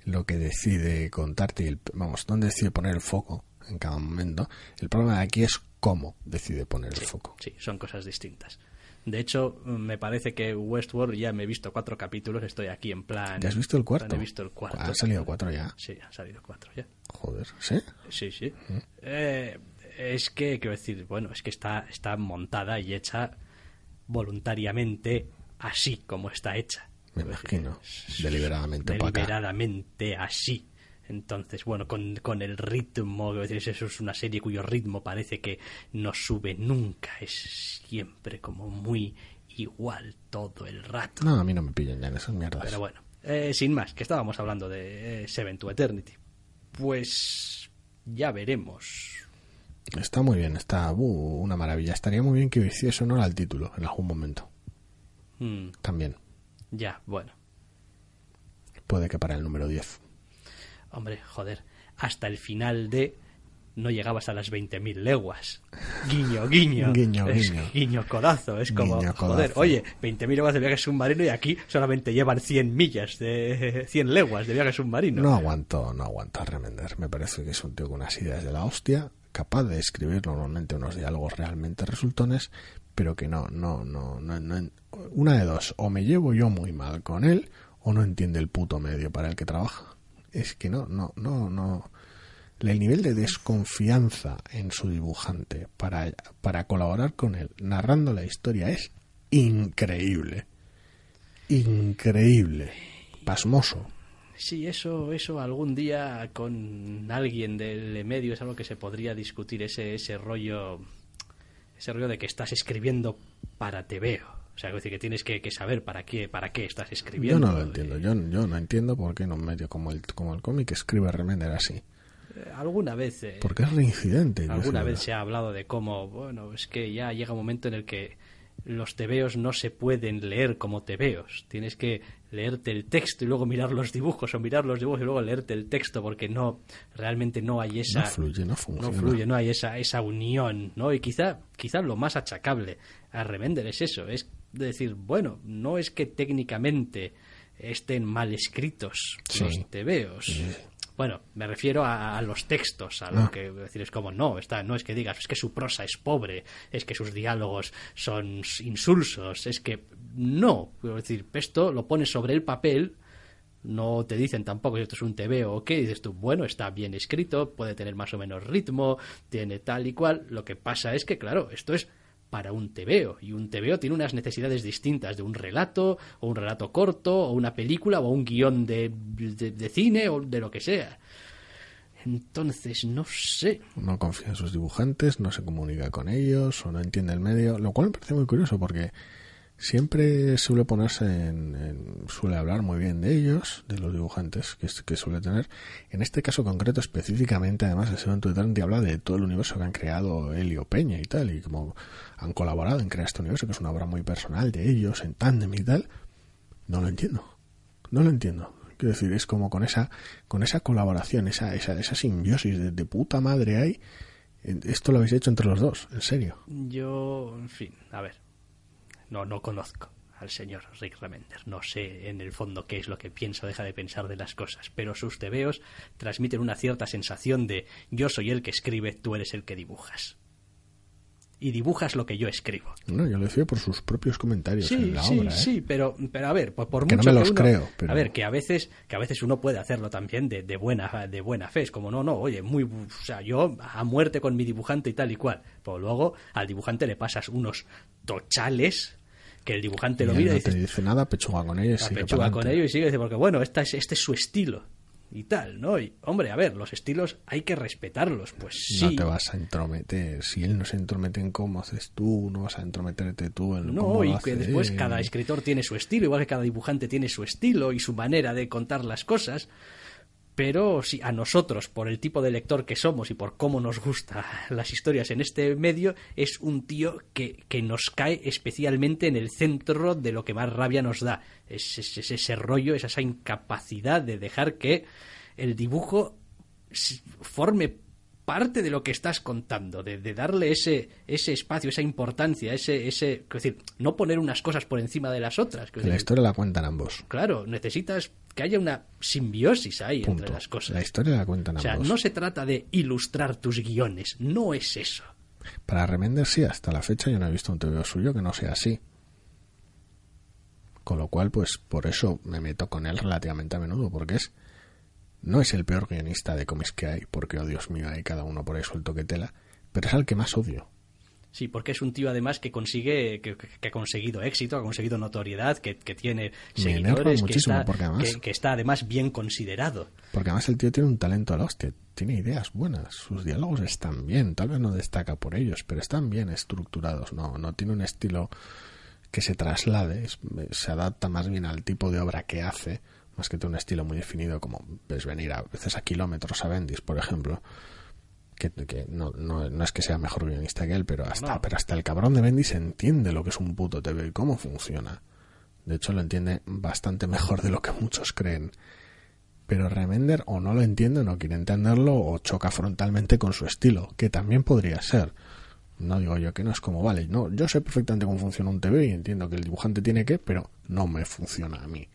lo que decide contarte y, el- vamos, dónde decide poner el foco en cada momento. El problema de aquí es cómo decide poner el foco. Sí, son cosas distintas. De hecho, me parece que Westworld ya me he visto cuatro capítulos, estoy aquí en plan... ¿Ya has visto el cuarto? He visto el cuarto. Han salido cuatro ya. Sí, han salido cuatro ya. Joder, ¿sí? Sí, sí. Eh, es que, quiero decir, bueno, es que está, está montada y hecha voluntariamente así como está hecha. Me imagino. Deliberadamente opaca. Deliberadamente así. Entonces, bueno, con, con el ritmo, quiero decir, eso es una serie cuyo ritmo parece que no sube nunca, es siempre como muy igual todo el rato. No, a mí no me pillan ya en esas mierdas. Pero bueno, eh, sin más, que estábamos hablando de eh, Seven to Eternity. Pues ya veremos. Está muy bien, está uh, una maravilla. Estaría muy bien que hiciese honor al título en algún momento. Mm, También. ya, bueno. Puede que para el número 10. Hombre, joder. hasta el final de no llegabas a las 20.000 leguas. Guiño, guiño. Guiño, Es guiño. guiño codazo. Es como, Guiño, joder, oye, 20.000 leguas de viaje submarino y aquí solamente llevan 100 millas, de 100 leguas de viaje submarino. No aguanto, no aguanto a Remender. Me parece que es un tío con unas ideas de la hostia, capaz de escribir normalmente unos diálogos realmente resultones, pero que no, no, no, no, no- una de dos, o me llevo yo muy mal con él, o no entiende el puto medio para el que trabaja. Es que no, no, no, no. El nivel de desconfianza en su dibujante para, para colaborar con él narrando la historia es increíble. Increíble. Pasmoso. Sí, eso, eso algún día con alguien del medio es algo que se podría discutir, ese, ese rollo, ese rollo de que estás escribiendo para te veo. O sea, decir, que tienes que, que saber para qué, para qué estás Yo escribiendo. no lo entiendo. Yo, yo no entiendo por qué en un medio como el, como el cómic escribe Remender así. Eh, Alguna vez, eh, Porque es reincidente. alguna vez se ha hablado de cómo, bueno, es que ya llega un momento en el que los tebeos no se pueden leer como tebeos. Tienes que leerte el texto y luego mirar los dibujos o mirar los dibujos y luego leerte el texto porque no realmente no hay esa No fluye, no funciona. no fluye, no hay esa, esa unión, ¿no? Y quizá, quizá lo más achacable a Remender es eso, es decir, bueno, no es que técnicamente estén mal escritos Sí. los tebeos. Bueno, me refiero a, a los textos, a lo Ah. que decir, es como no, está, no es que digas, es que su prosa es pobre, es que sus diálogos son insulsos, es que no, es decir, esto lo pones sobre el papel no te dicen tampoco si esto es un TV o qué, dices tú, bueno, está bien escrito, puede tener más o menos ritmo, tiene tal y cual. Lo que pasa es que, claro, esto es para un TVO y un TVO tiene unas necesidades distintas de un relato o un relato corto o una película o un guion de, de, de cine o de lo que sea. Entonces, no sé. No confía en sus dibujantes, no se comunica con ellos o no entiende el medio, lo cual me parece muy curioso porque siempre suele ponerse en, suele hablar muy bien de ellos, de los dibujantes que, suele tener. En este caso concreto específicamente, además, el señor Twitter habla de todo el universo que han creado Helio Peña y tal, y como han colaborado en crear este universo, que es una obra muy personal de ellos, en tándem y tal. No lo entiendo. No lo entiendo. Quiero decir, es como con esa, con esa colaboración, esa, esa, esa simbiosis de, de puta madre hay. Esto lo habéis hecho entre los dos, en serio. Yo, en fin, a ver. No, no conozco al señor Rick Remender. No sé en el fondo qué es lo que piensa o deja de pensar de las cosas. Pero sus tebeos transmiten una cierta sensación de yo soy el que escribe, tú eres el que dibujas. Y dibujas lo que yo escribo. No, yo lo decía por sus propios comentarios Sí, en la sí, obra. ¿eh? sí, pero, pero a ver, por, por Que no mucho me los uno- creo, pero- A ver, que a veces, que a veces uno puede hacerlo también de, de buena de buena fe. Es como, no, no, oye, muy, o sea, yo a muerte con mi dibujante y tal y cual. Pero luego al dibujante le pasas unos tochales que el dibujante Y lo mira y no te dice, dice nada, pechuga con ellos. "La pechuga con ello y sigue, dice, porque bueno, esta es, este es su estilo y tal, ¿no? Y, hombre, a ver, los estilos hay que respetarlos, pues sí. No te vas a entrometer. Si él no se entromete en cómo haces tú, no vas a entrometerte tú en cómo No, lo y hace que después él. cada escritor tiene su estilo, igual que cada dibujante tiene su estilo y su manera de contar las cosas. Pero si a nosotros, por el tipo de lector que somos y por cómo nos gustan las historias en este medio, es un tío que, que nos cae especialmente en el centro de lo que más rabia nos da. Es, es- es ese rollo, es esa incapacidad de dejar que el dibujo forme parte de lo que estás contando, de, de darle ese, ese espacio, esa importancia, ese, ese, quiero decir, no poner unas cosas por encima de las otras. Que la decir, historia la cuentan ambos. Claro, necesitas que haya una simbiosis ahí Punto. entre las cosas. La historia la cuentan o sea, ambos. no se trata de ilustrar tus guiones, no es eso. Para Remender sí, hasta la fecha yo no he visto un TVO suyo que no sea así. Con lo cual, pues por eso me meto con él relativamente a menudo, porque es no es el peor guionista de cómics que hay, porque, oh Dios mío, hay cada uno por ahí suelto que tela, pero es al que más odio. Sí, porque es un tío además que consigue, que, ha conseguido éxito, ha conseguido notoriedad, que, que tiene seguidores, que está, porque además- que- que está además bien considerado. Porque además el tío tiene un talento a la hostia, tiene ideas buenas, sus diálogos están bien, tal vez no destaca por ellos, pero están bien estructurados, no, no tiene un estilo que se traslade, se adapta más bien al tipo de obra que hace, más que tener un estilo muy definido como ves venir a veces a kilómetros a Bendis, por ejemplo, que, que no, no, no es que sea mejor guionista que él, pero hasta, No. pero hasta el cabrón de Bendis entiende lo que es un puto TV y cómo funciona. De hecho, lo entiende bastante mejor de lo que muchos creen. pero Remender o no lo entiende, no quiere entenderlo, o choca frontalmente con su estilo, que también podría ser. No digo yo que no es como, vale, no, yo sé perfectamente cómo funciona un TV y entiendo que el dibujante tiene que, pero no me funciona a mí.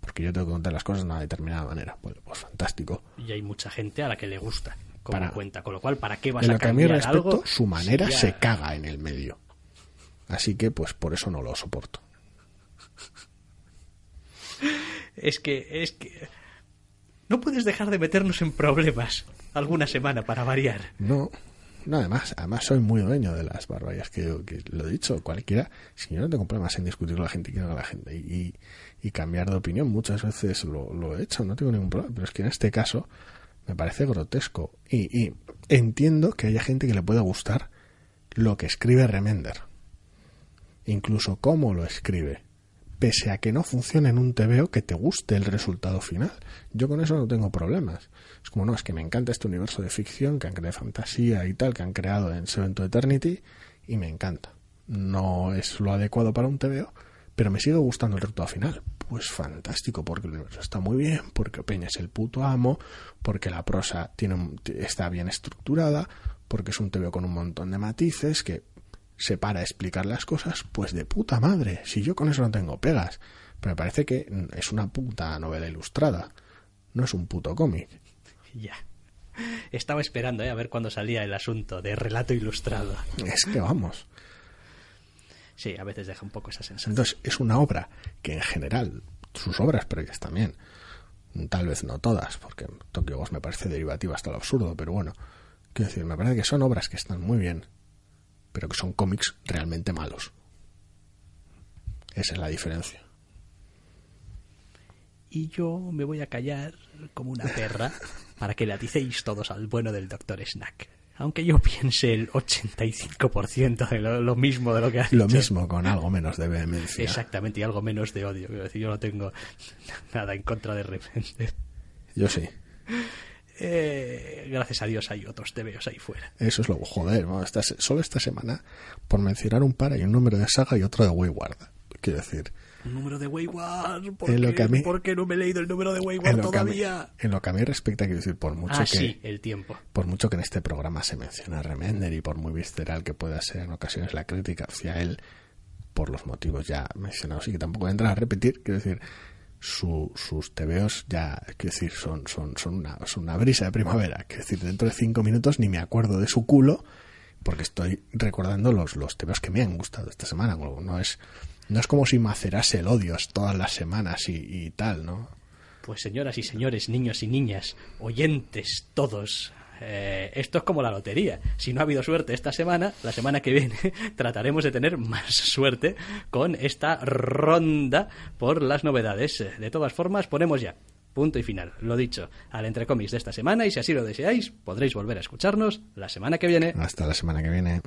Porque yo tengo que contar las cosas de una determinada manera. Pues, pues fantástico. Y hay mucha gente a la que le gusta como Para- cuenta, con lo cual, ¿para qué vas En a lo que a mí cambiar respecto, algo? su manera si ya- se caga en el medio. Así que, pues por eso no lo soporto. Es que, es que... No puedes dejar de meternos en problemas alguna semana para variar. No, no, además, además soy muy dueño de las barbaridades que, que lo he dicho, cualquiera, si yo no tengo problemas en discutir con la gente no con la gente y, y cambiar de opinión, muchas veces lo, he hecho, no tengo ningún problema, pero es que en este caso me parece grotesco y, y entiendo que haya gente que le pueda gustar lo que escribe Remender, incluso cómo lo escribe, pese a que no funcione en un TVO que te guste el resultado final. Yo con eso no tengo problemas. Es como, no, es que me encanta este universo de ficción que han creado de fantasía y tal, que han creado en Seven to Eternity, y me encanta. No es lo adecuado para un TVO, pero me sigue gustando el resultado final. Pues fantástico, porque el universo está muy bien, porque Peña es el puto amo, porque la prosa tiene un- está bien estructurada, porque es un TVO con un montón de matices que se para a explicar las cosas, pues de puta madre, si yo con eso no tengo pegas. Pero me parece que es una puta novela ilustrada, no es un puto cómic. Ya. Estaba esperando ¿eh? a ver cuándo salía el asunto de relato ilustrado. Es que vamos. Sí, a veces deja un poco esa sensación. Entonces es una obra que en general, sus obras previas también, tal vez no todas, porque Tokyo Ghost me parece derivativa hasta lo absurdo, pero bueno, quiero decir, me parece que son obras que están muy bien, pero que son cómics realmente malos. Esa es la diferencia. Y yo me voy a callar como una perra para que le aticéis todos al bueno del Doctor Snack. Aunque yo piense el 85% de lo, lo mismo de lo que ha Lo dicho. mismo con algo menos de vehemencia. Exactamente, y algo menos de odio. Quiero decir, yo no tengo nada en contra de repente. Yo sí. Eh, gracias a Dios hay otros TVOs ahí fuera. Eso es lo joder. bueno, esta solo esta semana, por mencionar un par, hay un número de saga y otro de Wayward. Quiero decir, Un número de Wayward. ¿Por, En lo qué, que a mí- por qué no me he leído el número de Wayward lo, que a mí, todavía? en lo que a mí respecta, quiero decir, por mucho Ah, que sí, el tiempo. por mucho que en este programa se menciona a Remender y por muy visceral que pueda ser en ocasiones la crítica hacia él, por los motivos ya mencionados y que tampoco entran a repetir, quiero decir, su- sus tebeos ya, quiero decir, son, son, son, una, son una brisa de primavera. Quiero decir, dentro de cinco minutos ni me acuerdo de su culo porque estoy recordando los, los tebeos que me han gustado esta semana. No es, no es como si macerase el odio todas las semanas y, y tal, ¿no? Pues señoras y señores, niños y niñas, oyentes todos, eh, esto es como la lotería. Si no ha habido suerte esta semana, la semana que viene trataremos de tener más suerte con esta ronda por las novedades. De todas formas, ponemos ya punto y final, lo dicho, al entrecómics de esta semana y si así lo deseáis, podréis volver a escucharnos la semana que viene. Hasta la semana que viene.